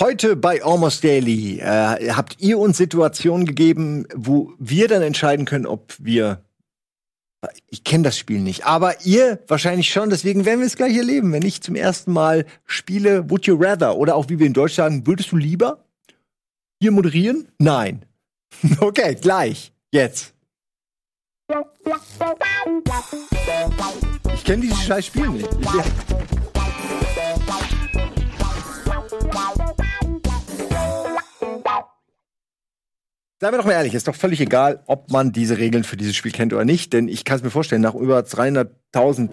Heute bei Almost Daily äh, habt ihr uns Situationen gegeben, wo wir dann entscheiden können, ob wir. Ich kenne das Spiel nicht, aber ihr wahrscheinlich schon. Deswegen werden wir es gleich erleben, wenn ich zum ersten Mal spiele Would You Rather oder auch wie wir in Deutsch sagen, würdest du lieber hier moderieren? Nein. okay, gleich. Jetzt. Ich kenne dieses scheiß Spiel nicht. Ich, Seien wir doch mal ehrlich, ist doch völlig egal, ob man diese Regeln für dieses Spiel kennt oder nicht, denn ich kann es mir vorstellen, nach über 300.000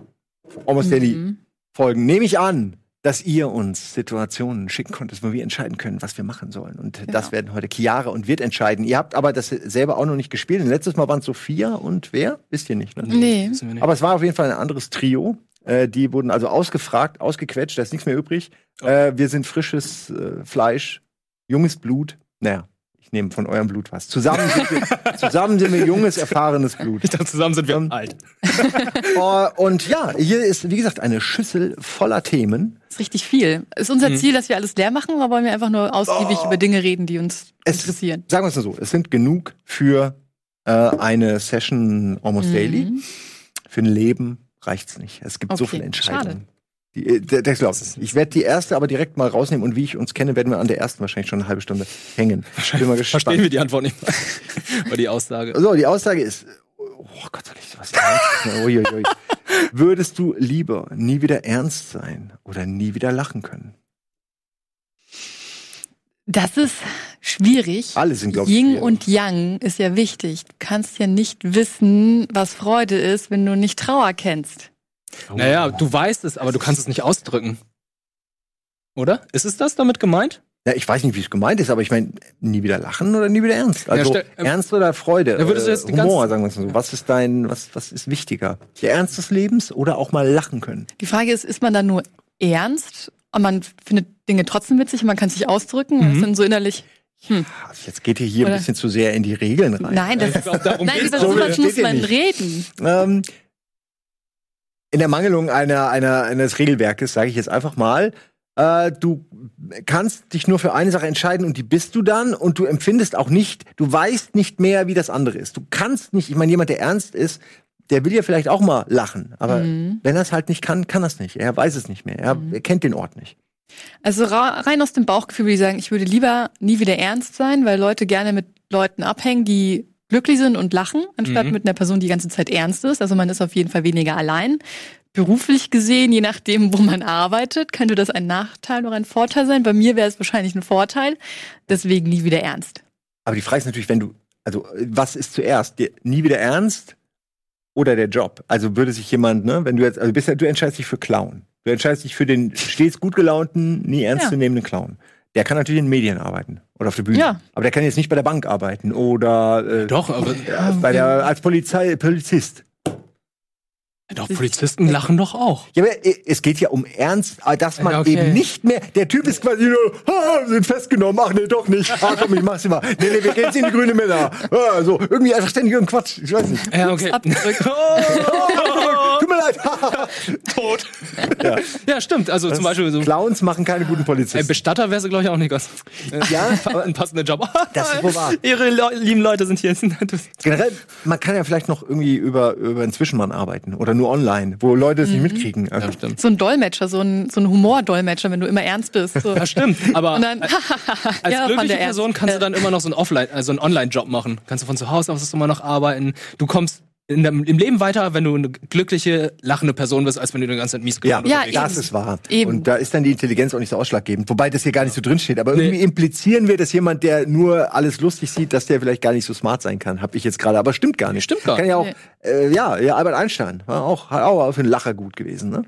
Almost Daily mhm. Folgen nehme ich an, dass ihr uns Situationen schicken konntet, wo wir entscheiden können, was wir machen sollen. Und genau. das werden heute Chiara und wird entscheiden. Ihr habt aber das selber auch noch nicht gespielt. letztes Mal waren es Sophia und wer? Wisst ihr nicht, ne? Nee. Aber es war auf jeden Fall ein anderes Trio. Äh, die wurden also ausgefragt, ausgequetscht, da ist nichts mehr übrig. Okay. Äh, wir sind frisches äh, Fleisch, junges Blut. Naja, ich nehme von eurem Blut was. Zusammen sind wir, zusammen sind wir junges, erfahrenes Blut. Ich dachte, zusammen sind wir um, alt. uh, und ja, hier ist, wie gesagt, eine Schüssel voller Themen. Das ist richtig viel. Ist unser mhm. Ziel, dass wir alles leer machen, oder wollen wir einfach nur ausgiebig oh. über Dinge reden, die uns es, interessieren? Sagen wir es mal so, es sind genug für äh, eine Session Almost mhm. Daily. Für ein Leben reicht's nicht. Es gibt okay. so viele Entscheidungen. Schade. Die, äh, der, der glaubt Ich werde die erste aber direkt mal rausnehmen und wie ich uns kenne, werden wir an der ersten wahrscheinlich schon eine halbe Stunde hängen. Bin mal gespannt. Verstehen wir die Antwort nicht. Oder die Aussage. So, die Aussage ist, oh Gott, soll ich sowas sagen? Würdest du lieber nie wieder ernst sein oder nie wieder lachen können? Das ist schwierig. Alle sind, glaube ich. Yin und Yang ist ja wichtig. Du kannst ja nicht wissen, was Freude ist, wenn du nicht Trauer kennst. Oh. Naja, du weißt es, aber du kannst es nicht ausdrücken. Oder? Ist es das damit gemeint? Ja, ich weiß nicht, wie es gemeint ist, aber ich meine, nie wieder lachen oder nie wieder ernst. Also ja, stell, ähm, Ernst oder Freude, ja, würdest du jetzt äh, Humor, sagen wir es mal so. Was ist dein, was, was ist wichtiger? Der Ernst des Lebens oder auch mal lachen können? Die Frage ist, ist man dann nur ernst und man findet Dinge trotzdem witzig und man kann sich ausdrücken mhm. und ist dann so innerlich hm. Jetzt geht ihr hier Oder? ein bisschen zu sehr in die Regeln rein. Nein, das ist, nein über sowas muss man reden. Ähm, in der Mangelung einer, einer, eines Regelwerkes, sage ich jetzt einfach mal, äh, du kannst dich nur für eine Sache entscheiden und die bist du dann und du empfindest auch nicht, du weißt nicht mehr, wie das andere ist. Du kannst nicht, ich meine, jemand, der ernst ist, der will ja vielleicht auch mal lachen, aber mhm. wenn er es halt nicht kann, kann er es nicht. Er weiß es nicht mehr. Er, mhm. er kennt den Ort nicht. Also rein aus dem Bauchgefühl würde ich sagen, ich würde lieber nie wieder ernst sein, weil Leute gerne mit Leuten abhängen, die glücklich sind und lachen, anstatt mhm. mit einer Person, die die ganze Zeit ernst ist. Also man ist auf jeden Fall weniger allein. Beruflich gesehen, je nachdem, wo man arbeitet, könnte das ein Nachteil oder ein Vorteil sein. Bei mir wäre es wahrscheinlich ein Vorteil. Deswegen nie wieder ernst. Aber die Frage ist natürlich, wenn du, also was ist zuerst? Die, nie wieder ernst oder der Job? Also würde sich jemand, ne, wenn du jetzt, also bist ja, du entscheidest dich für Clown. Du entscheidest dich für den stets gut gelaunten, nie ernstzunehmenden ja. Clown. Der kann natürlich in Medien arbeiten oder auf der Bühne. Ja. Aber der kann jetzt nicht bei der Bank arbeiten oder äh, doch, aber äh, bei der als Polizei Polizist. Doch, Polizisten lachen doch auch. Ja, aber es geht ja um Ernst, äh, dass man okay. eben nicht mehr. Der Typ ist quasi nur, ah, sind festgenommen, ach nee, doch nicht. Ah, komm, ich mach's mal. Nee, nee, wir gehen jetzt in die grüne Männer. Ah, so, irgendwie einfach ständig irgendein Quatsch. Ich weiß nicht. Ja, okay. oh, tut mir leid. Tot. Ja. ja, stimmt. Also das zum Beispiel so. Clowns machen keine guten Polizisten. Bestatter wäre sie, glaube ich, auch nicht ganz. Ja, ein passender Job. das ist wohl wahr. Ihre lieben Leute sind hier. Generell, man kann ja vielleicht noch irgendwie über, über einen Zwischenmann arbeiten oder nur online, wo Leute es mhm. nicht mitkriegen. Also ja, stimmt. So ein Dolmetscher, so ein, so ein Humordolmetscher, wenn du immer ernst bist. So. Ja, stimmt. Aber dann, als ja, glückliche Person kannst du dann immer noch so einen Offline, also einen Online-Job machen. Kannst du von zu Hause aus immer noch arbeiten. Du kommst in dem, im Leben weiter, wenn du eine glückliche, lachende Person bist, als wenn du die ganze Zeit mies Ja, ja das ist wahr. Eben. Und da ist dann die Intelligenz auch nicht so ausschlaggebend. Wobei das hier gar nicht so drin steht. Aber nee. irgendwie implizieren wir, dass jemand, der nur alles lustig sieht, dass der vielleicht gar nicht so smart sein kann. Hab ich jetzt gerade. Aber stimmt gar nicht. Stimmt gar nicht. Kann ja auch, nee. äh, ja, ja, Albert Einstein war auch, auch für einen Lacher gut gewesen. Ne?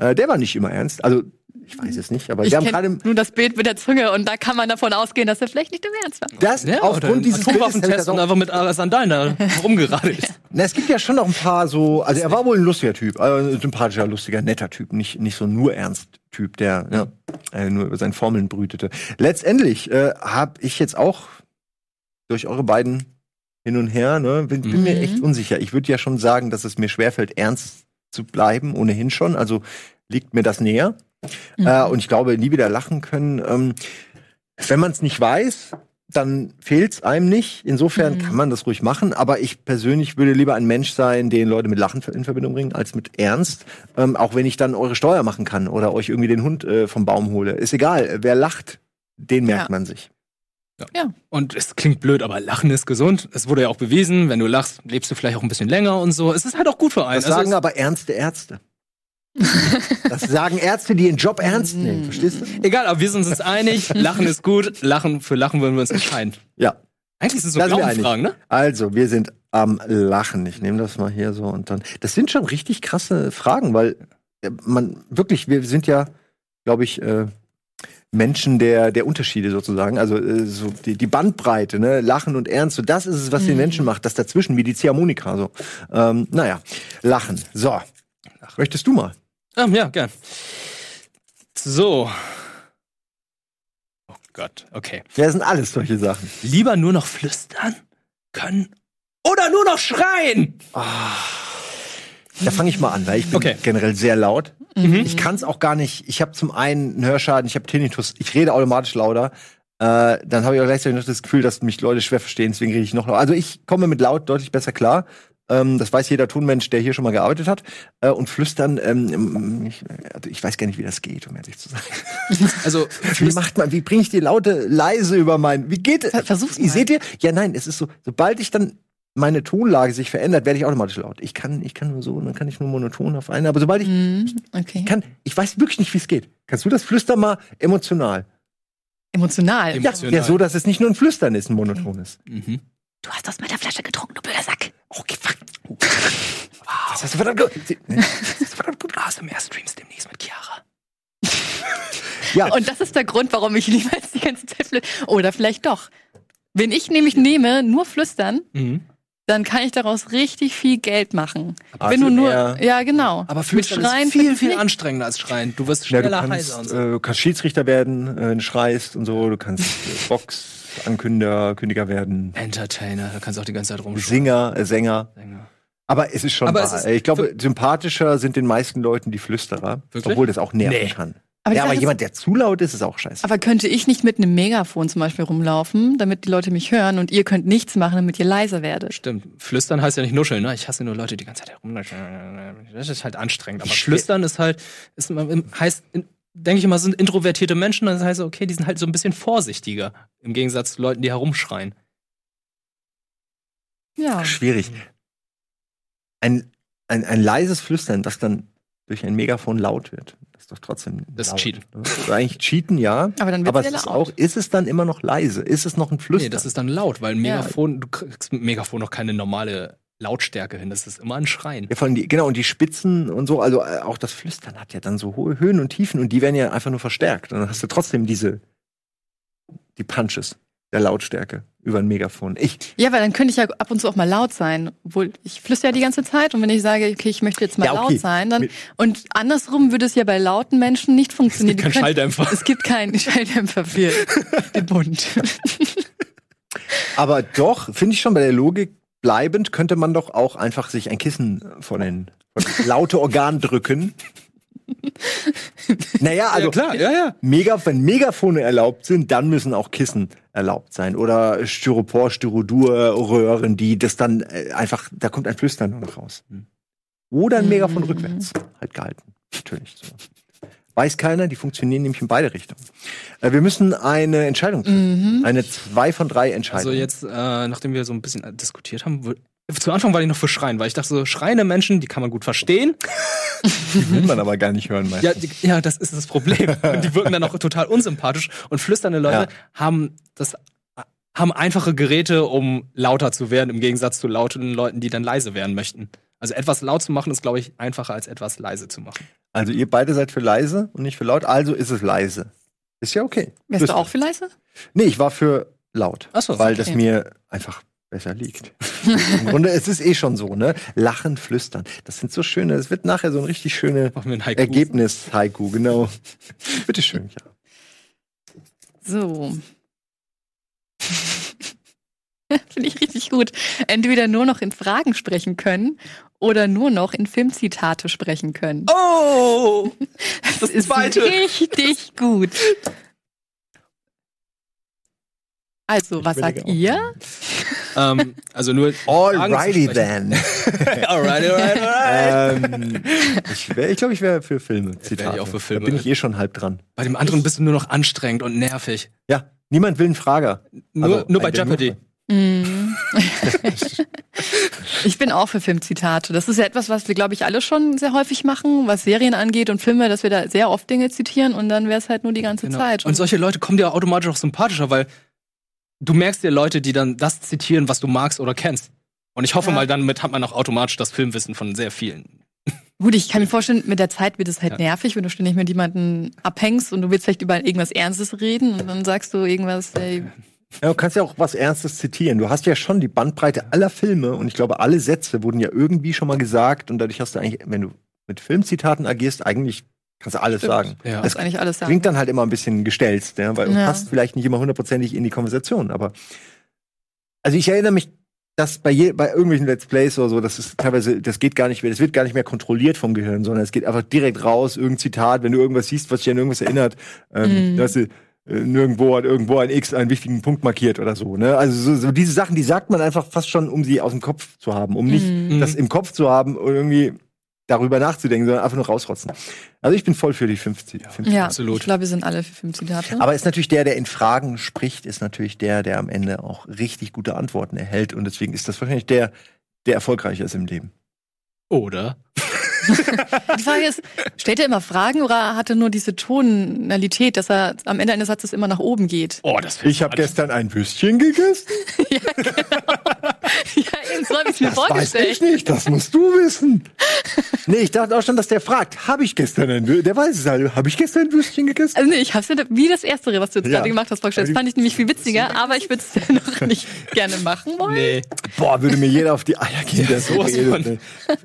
Äh, der war nicht immer ernst. Also ich weiß es nicht, aber ich wir haben gerade nur das Bild mit der Zunge und da kann man davon ausgehen, dass er vielleicht nicht im Ernst war. Das ja, aufgrund dieses Atomwaffentest und einfach mit Sandalen da rumgeradelt. ja. Na, es gibt ja schon noch ein paar so, also er war wohl ein lustiger Typ, also ein sympathischer, lustiger, netter Typ, nicht nicht so nur ernst Typ, der ja, äh, nur über seine Formeln brütete. Letztendlich äh, habe ich jetzt auch durch eure beiden hin und her, ne, bin, bin mhm. mir echt unsicher. Ich würde ja schon sagen, dass es mir schwerfällt, ernst zu bleiben, ohnehin schon. Also liegt mir das näher. Mhm. Äh, und ich glaube, nie wieder lachen können. Ähm, Wenn man es nicht weiß, dann fehlt's einem nicht. Insofern mhm. kann man das ruhig machen. Aber ich persönlich würde lieber ein Mensch sein, den Leute mit Lachen in Verbindung bringen, als mit Ernst. Ähm, auch wenn ich dann eure Steuer machen kann oder euch irgendwie den Hund äh, vom Baum hole. Ist egal. Wer lacht, den merkt ja. man sich. Ja. ja. Und es klingt blöd, aber Lachen ist gesund. Es wurde ja auch bewiesen, wenn du lachst, lebst du vielleicht auch ein bisschen länger und so. Es ist halt auch gut für einen. Das sagen also aber ernste Ärzte. Das sagen Ärzte, die ihren Job ernst nehmen, mm. verstehst du? Egal, aber wir sind uns einig, Lachen ist gut, Lachen für Lachen wollen wir uns entscheiden. Ja. Eigentlich ist es so Glaubensfragen, ne? Also, wir sind am Lachen. Ich nehme das mal hier so und dann. Das sind schon richtig krasse Fragen, weil äh, man wirklich, wir sind ja, glaube ich, äh, Menschen der, der Unterschiede sozusagen. Also äh, so die, die Bandbreite, ne? Lachen und Ernst, so das ist es, was mhm. den Menschen macht. Das dazwischen, wie die Ziehharmonika. So. Ähm, naja, Lachen. So. Möchtest du mal? Ah, ja, gern. So. Oh Gott, okay. Ja, das sind alles solche Sachen. Lieber nur noch flüstern können oder nur noch schreien. Oh. Da fange ich mal an, weil ich bin okay. generell sehr laut. Mhm. Ich kann es auch gar nicht. Ich habe zum einen einen Hörschaden, ich habe Tinnitus. Ich rede automatisch lauter. Äh, dann habe ich auch gleichzeitig noch das Gefühl, dass mich Leute schwer verstehen, deswegen rede ich noch lauter. Also ich komme mit laut deutlich besser klar. Ähm, das weiß jeder Tonmensch, der hier schon mal gearbeitet hat. Äh, und flüstern, ähm, ich, also ich weiß gar nicht, wie das geht, um ehrlich zu sein. Also wie macht man, wie bringe ich die Laute leise über mein, wie geht es? Versuch's mal. Seht ihr? Ja, nein, es ist so, sobald ich dann meine Tonlage sich verändert, werde ich automatisch laut. Ich kann, ich kann nur so, dann kann ich nur monoton auf einen. Aber sobald ich, mm, okay. ich kann, ich weiß wirklich nicht, wie es geht. Kannst du das flüstern mal emotional? Emotional? Ja, emotional. ja, so, dass es nicht nur ein Flüstern ist, ein monotones. Mhm. Du hast aus meiner Flasche getrunken, du blöder Sack. Okay, fuck. Wow. Das hast du verdammt gut. Das hast du verdammt gut ASMR-Streams demnächst mit Chiara. ja. Und das ist der Grund, warum ich niemals die ganze Zeit flüstere. Oder vielleicht doch. Wenn ich nämlich nehme, nur flüstern, mhm. dann kann ich daraus richtig viel Geld machen. Also Wenn du nur, ja genau. Aber flüstern mit Schreien ist viel, viel anstrengender als Schreien. Du wirst schneller ja, du kannst, heiser und so. Äh, du kannst Schiedsrichter werden, äh, du schreist und so. Du kannst äh, Box Ankündiger, Kündiger werden. Entertainer, da kannst du auch die ganze Zeit rumschauen. Singer, äh, Sänger. Sänger. Aber es ist schon aber wahr. Ist ich glaube, sympathischer sind den meisten Leuten die Flüsterer, Wirklich? obwohl das auch nerven nee. kann. Aber ja, aber jemand, der zu laut ist, ist auch scheiße. Aber könnte ich nicht mit einem Megafon zum Beispiel rumlaufen, damit die Leute mich hören und ihr könnt nichts machen, damit ihr leiser werdet? Stimmt. Flüstern heißt ja nicht nuscheln, ne? Ich hasse nur Leute, die die ganze Zeit herum. Das ist halt anstrengend. Aber Flüstern ist halt, ist, heißt denke ich immer, sind introvertierte Menschen, dann heißt es, okay, die sind halt so ein bisschen vorsichtiger, im Gegensatz zu Leuten, die herumschreien. Ja. Schwierig. Ein, ein, ein leises Flüstern, das dann durch ein Megafon laut wird. Das ist doch trotzdem. Das laut, ist Cheaten. Ne? Das ist eigentlich Cheaten, ja. Aber dann wird es ist auch, ist es dann immer noch leise? Ist es noch ein Flüstern? Nee, das ist dann laut, weil ein Megafon, ja. du kriegst mit Megafon noch keine normale Lautstärke hin. Das ist immer ein Schreien. Ja, vor allem die, genau, und die Spitzen und so, also äh, auch das Flüstern hat ja dann so hohe Höhen und Tiefen und die werden ja einfach nur verstärkt. Und dann hast du trotzdem diese, die Punches der Lautstärke über ein Megafon. Ich. Ja, weil dann könnte ich ja ab und zu auch mal laut sein. Obwohl, ich flüstere ja die ganze Zeit und wenn ich sage, okay, ich möchte jetzt mal ja, okay. laut sein, dann, und andersrum würde es ja bei lauten Menschen nicht funktionieren. Es gibt keinen Schalldämpfer. Es gibt keinen Schalldämpfer für den Bund. Aber doch, finde ich schon bei der Logik bleibend könnte man doch auch einfach sich ein Kissen von den von laute Organ drücken. naja, also ja, klar, ja, ja. Mega, wenn Megafone erlaubt sind, dann müssen auch Kissen erlaubt sein. Oder Styropor, Styrodur-Röhren, die das dann äh, einfach, da kommt ein Flüstern nur noch raus. Oder ein Megafon mhm. rückwärts halt gehalten. Natürlich so. Weiß keiner, die funktionieren nämlich in beide Richtungen. Äh, wir müssen eine Entscheidung treffen. Mhm. Eine zwei von drei Entscheidung. Also jetzt, äh, nachdem wir so ein bisschen diskutiert haben, zu Anfang war ich noch für Schreien, weil ich dachte so, schreiende Menschen, die kann man gut verstehen. Die will man aber gar nicht hören, meistens. Ja, die, ja, das ist das Problem. Und die wirken dann auch total unsympathisch. Und flüsternde Leute ja. haben das haben einfache Geräte, um lauter zu werden, im Gegensatz zu lauten Leuten, die dann leise werden möchten. Also etwas laut zu machen, ist, glaube ich, einfacher als etwas leise zu machen. Also ihr beide seid für leise und nicht für laut, also ist es leise. Ist ja okay. Wärst du auch für leise? Nee, ich war für laut. Ach so, weil okay. das mir einfach besser liegt. Im Grunde, es ist eh schon so, ne? Lachen, flüstern. Das sind so schöne, es wird nachher so ein richtig schönes Ergebnis, Haiku, genau. Bitteschön, ja. So. Finde ich richtig gut. Entweder nur noch in Fragen sprechen können oder nur noch in Filmzitate sprechen können. Oh! Das, das ist zweite. richtig gut. Also, was sagt ihr? ähm, also nur. Alrighty then. alrighty, alrighty, alright. ähm, ich glaube, ich, glaub, ich wäre für Filme. Zitat. Ich auch für Filme. Da bin ich eh schon halb dran. Bei dem anderen bist du nur noch anstrengend und nervig. Ja, niemand will einen Frager. Nur, also, nur bei Jeopardy. Mm. ich bin auch für Filmzitate. Das ist ja etwas, was wir, glaube ich, alle schon sehr häufig machen, was Serien angeht und Filme, dass wir da sehr oft Dinge zitieren und dann wäre es halt nur die ganze genau. Zeit. Und solche Leute kommen dir automatisch auch sympathischer, weil du merkst dir Leute, die dann das zitieren, was du magst oder kennst. Und ich hoffe ja. mal, damit hat man auch automatisch das Filmwissen von sehr vielen. Gut, ich kann mir vorstellen, mit der Zeit wird es halt ja. nervig, wenn du ständig mit jemandem abhängst und du willst vielleicht über irgendwas Ernstes reden und dann sagst du irgendwas, ey, ja, du kannst ja auch was Ernstes zitieren. Du hast ja schon die Bandbreite aller Filme und ich glaube, alle Sätze wurden ja irgendwie schon mal gesagt und dadurch hast du eigentlich, wenn du mit Filmzitaten agierst, eigentlich kannst du alles Stimmt. sagen. Ja. Das eigentlich alles sagen. klingt dann halt immer ein bisschen gestelzt, ja, weil ja. passt vielleicht nicht immer hundertprozentig in die Konversation, aber also ich erinnere mich, dass bei, je, bei irgendwelchen Let's Plays oder so, das ist teilweise, das geht gar nicht mehr, das wird gar nicht mehr kontrolliert vom Gehirn, sondern es geht einfach direkt raus, irgendein Zitat, wenn du irgendwas siehst, was dich an irgendwas erinnert, ähm, mhm. weißt du, nirgendwo hat irgendwo ein X einen wichtigen Punkt markiert oder so. Ne? Also so, so diese Sachen, die sagt man einfach fast schon, um sie aus dem Kopf zu haben, um nicht mhm. das im Kopf zu haben und irgendwie darüber nachzudenken, sondern einfach nur rausrotzen. Also ich bin voll für die 50. 50 ja, absolut. Ich glaube, wir sind alle für 50 Zitate. Aber ist natürlich der, der in Fragen spricht, ist natürlich der, der am Ende auch richtig gute Antworten erhält und deswegen ist das wahrscheinlich der, der erfolgreicher ist im Leben. Oder? Die Frage ist, stellt er immer Fragen oder hat er nur diese Tonalität, dass er am Ende eines Satzes immer nach oben geht? Oh, das ich habe gestern ein Würstchen gegessen. ja, genau. So habe ich mir das vorgestellt. Weiß ich nicht, das musst du wissen. nee, ich dachte auch schon, dass der fragt, habe ich gestern ein Würstchen, der weiß es halt, habe ich gestern ein Würstchen gegessen? Also nee, ich habe es wie das erste, was du jetzt ja. gerade gemacht hast, vorgestellt. Das fand ich nämlich viel witziger, aber ich würde es noch nicht gerne machen wollen. Nee. Boah, würde mir jeder auf die Eier gehen, der so redet.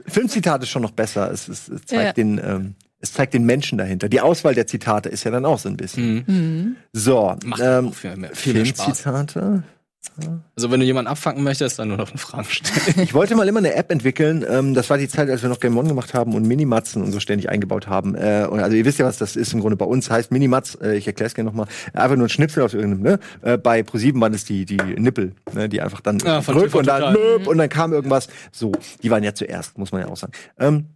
Filmzitat ist schon noch besser. Es, es, es zeigt ja. den, ähm, es zeigt den Menschen dahinter. Die Auswahl der Zitate ist ja dann auch so ein bisschen. Mhm. mhm. So, Macht ähm, viel mehr, viel mehr Filmzitate. Also wenn du jemanden abfangen möchtest, dann nur noch eine Frage stellen. Ich wollte mal immer eine App entwickeln. Ähm, das war die Zeit, als wir noch Game On gemacht haben und Minimatzen und so ständig eingebaut haben. Äh, also ihr wisst ja, was das ist im Grunde bei uns. Heißt Minimatz, äh, ich erkläre es gerne nochmal, einfach nur ein Schnipsel aus irgendeinem, ne? Äh, bei ProSieben waren es die, die Nippel, ne? die einfach dann ja, und dann, nöp, und dann kam irgendwas. So, die waren ja zuerst, muss man ja auch sagen. Ähm,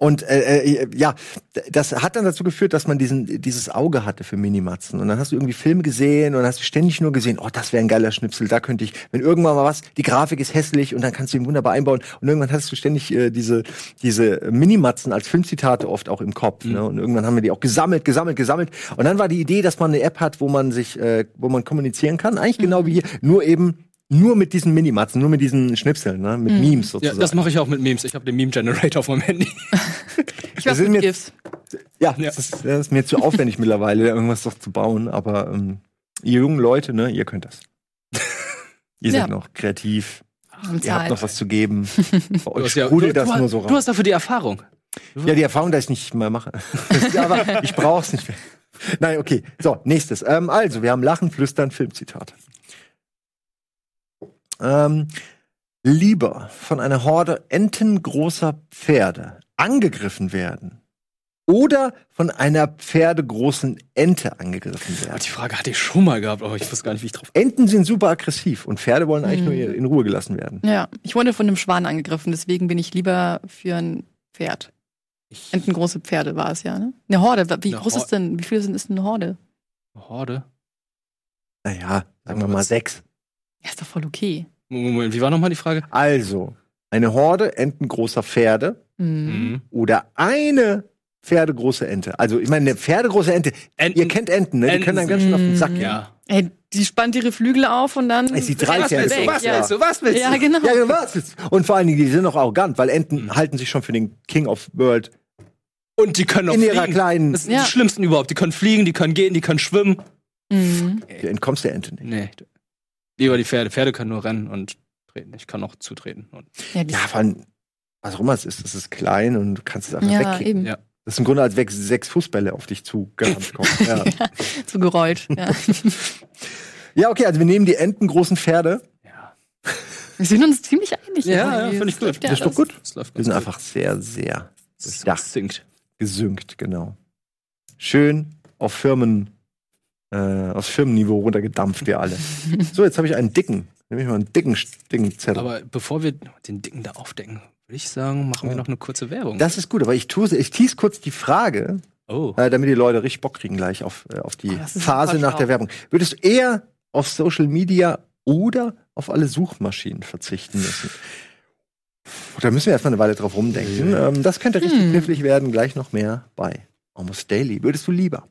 und äh, äh, ja, das hat dann dazu geführt, dass man diesen dieses Auge hatte für Minimatzen. Und dann hast du irgendwie Filme gesehen und hast du ständig nur gesehen, oh, das wäre ein geiler Schnipsel, da könnte ich, wenn irgendwann mal was, die Grafik ist hässlich und dann kannst du ihn wunderbar einbauen. Und irgendwann hast du ständig äh, diese diese Minimatzen als Filmzitate oft auch im Kopf. Mhm. Ne? Und irgendwann haben wir die auch gesammelt, gesammelt, gesammelt. Und dann war die Idee, dass man eine App hat, wo man sich, äh, wo man kommunizieren kann, eigentlich mhm. genau wie hier, nur eben nur mit diesen Minimatzen, nur mit diesen Schnipseln, ne? mit mhm. Memes sozusagen. Ja, das mache ich auch mit Memes. Ich habe den Meme-Generator auf meinem Handy. ich weiß mit GIFs. Ja, ja. Das, ist, das ist mir zu aufwendig mittlerweile, irgendwas doch zu bauen. Aber ähm, ihr jungen Leute, ne, ihr könnt das. ihr seid ja. noch kreativ. Und ihr habt noch was zu geben. Bei euch sprudelt ja, das du, nur so raus. Du hast dafür die Erfahrung. Ja, die Erfahrung, dass ich nicht mehr mache. aber ich brauch's nicht mehr. Nein, okay. So, nächstes. Ähm, also, wir haben Lachen, Flüstern, Filmzitat ähm, lieber von einer Horde entengroßer Pferde angegriffen werden oder von einer pferdegroßen Ente angegriffen werden? Die Frage hatte ich schon mal gehabt, aber ich wusste gar nicht, wie ich drauf. Enten sind super aggressiv und Pferde wollen eigentlich hm. nur in Ruhe gelassen werden. Ja, ich wurde von einem Schwan angegriffen, deswegen bin ich lieber für ein Pferd. Entengroße Pferde war es ja, ne? Eine Horde. Wie eine groß Horde. ist denn, wie viele sind ist eine Horde? Eine Horde? Naja, sagen wir mal sechs. Ja, ist doch voll okay. Moment, wie war nochmal die Frage? Also, eine Horde entengroßer Pferde mhm. oder eine pferdegroße Ente. Also, ich meine, eine pferdegroße Ente, Enten, ihr kennt Enten, ne? Die Enten können dann ganz schön auf den Sack gehen. Ja. Ey, die spannt ihre Flügel auf und dann. Ist die drei was willst du? Was ja. willst du? Was willst du? Ja, genau. Ja, was willst du? Und vor allen Dingen, die sind auch arrogant, weil Enten mhm. halten sich schon für den King of World. Und die können auch in fliegen. ihrer kleinen. Das ist ja. die schlimmsten überhaupt. Die können fliegen, die können gehen, die können schwimmen. Mhm. Du entkommst der Ente nicht. Nee. Lieber die Pferde. Pferde können nur rennen und treten. Ich kann auch zutreten. ja, ja vor allem, was auch immer es ist, es ist klein und du kannst es einfach ja, wegkicken. Ja. Das ist im Grunde, als wären sechs Fußbälle auf dich zugerannt kommen. Ja. ja, zugerollt. Ja. ja, okay, also wir nehmen die entengroßen Pferde. Ja. Wir sind uns ziemlich einig. Ja, ja finde ich gut. Das ist doch gut. Wir sind einfach sehr, sehr gesynkt. Gesynkt, genau. Schön auf Firmen äh, aufs Firmenniveau runtergedampft, wir alle. so, jetzt habe ich einen dicken. Nehme ich mal einen dicken, dicken Zettel. Aber bevor wir den dicken da aufdecken, würde ich sagen, machen wir noch eine kurze Werbung. Das ist gut, aber ich tue ich tease kurz die Frage, oh. äh, damit die Leute richtig Bock kriegen gleich auf, äh, auf die oh, Phase nach der Werbung. Würdest du eher auf Social Media oder auf alle Suchmaschinen verzichten müssen? Da müssen wir erstmal eine Weile drauf rumdenken. Ähm, das könnte richtig hm. knifflig werden, gleich noch mehr bei Almost Daily. Würdest du lieber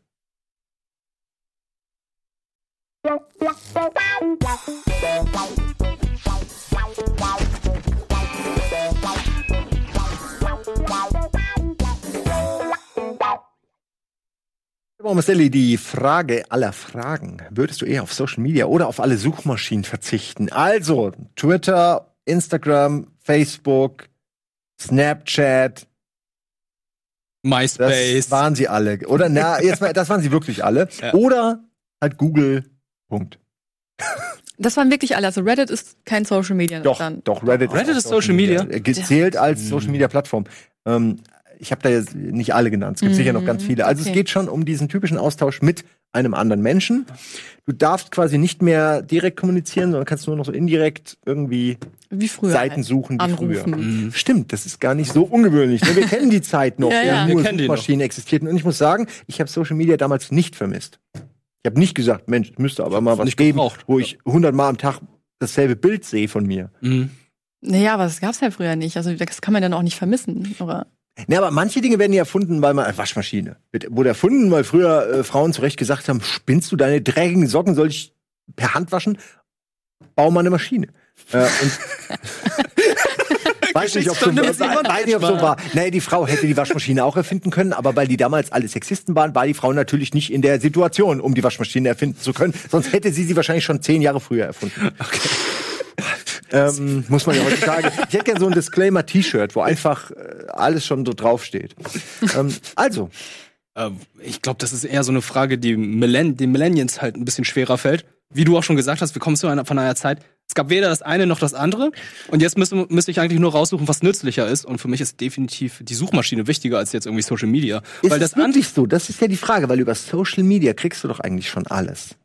Marcelli, die Frage aller Fragen. Würdest du eher auf Social Media oder auf alle Suchmaschinen verzichten? Also Twitter, Instagram, Facebook, Snapchat, MySpace. Das waren sie alle. Oder na, jetzt das waren sie wirklich alle. Ja. Oder halt Google. Punkt. Das waren wirklich alle. Also Reddit ist kein Social Media. Doch, dann. doch Reddit, Reddit ist, Social Media. Media. Gezählt als Social Media Plattform. Ähm, ich habe da jetzt nicht alle genannt. Es gibt mm, sicher noch ganz viele. Also okay. es geht schon um diesen typischen Austausch mit einem anderen Menschen. Du darfst quasi nicht mehr direkt kommunizieren, sondern kannst nur noch so indirekt irgendwie Seiten halt. suchen wie Anrufen. früher. Mhm. Stimmt, das ist gar nicht so ungewöhnlich. Ne? Wir kennen die Zeit noch, ja, ja. nur Suchmaschinen existierten. Und ich muss sagen, ich habe Social Media damals nicht vermisst. Ich habe nicht gesagt, Mensch, es müsste aber mal was geben, gebraucht. wo ich hundertmal am Tag dasselbe Bild sehe von mir. Mhm. Naja, aber das gab's ja früher nicht. Also das kann man dann auch nicht vermissen, oder? Ja, aber manche Dinge werden ja erfunden, weil man äh, Waschmaschine wurde erfunden, weil früher äh, Frauen zu Recht gesagt haben, spinnst du deine dreckigen Socken, soll ich per Hand waschen? Bau mal eine Maschine. Äh, und weiß nicht, ob so, weiß nicht, ob so war. Nee, die Frau hätte die Waschmaschine auch erfinden können, aber weil die damals alle Sexisten waren, war die Frau natürlich nicht in der Situation, um die Waschmaschine erfinden zu können. Sonst hätte sie sie wahrscheinlich schon zehn Jahre früher erfunden. Okay. Ähm, muss man ja heutzutage. Ich hätte gerne so ein Disclaimer-T-Shirt, wo einfach äh, alles schon so draufsteht. Ähm, also. Ähm, ich glaube, das ist eher so eine Frage, die Millenn den Millennials halt ein bisschen schwerer fällt. Wie du auch schon gesagt hast, wir kommen zu einer, von einer Zeit, es gab weder das eine noch das andere. Und jetzt müsste, müsste ich eigentlich nur raussuchen, was nützlicher ist. Und für mich ist definitiv die Suchmaschine wichtiger als jetzt irgendwie Social Media. Ist weil das wirklich so? Das ist ja die Frage, weil über Social Media kriegst du doch eigentlich schon alles.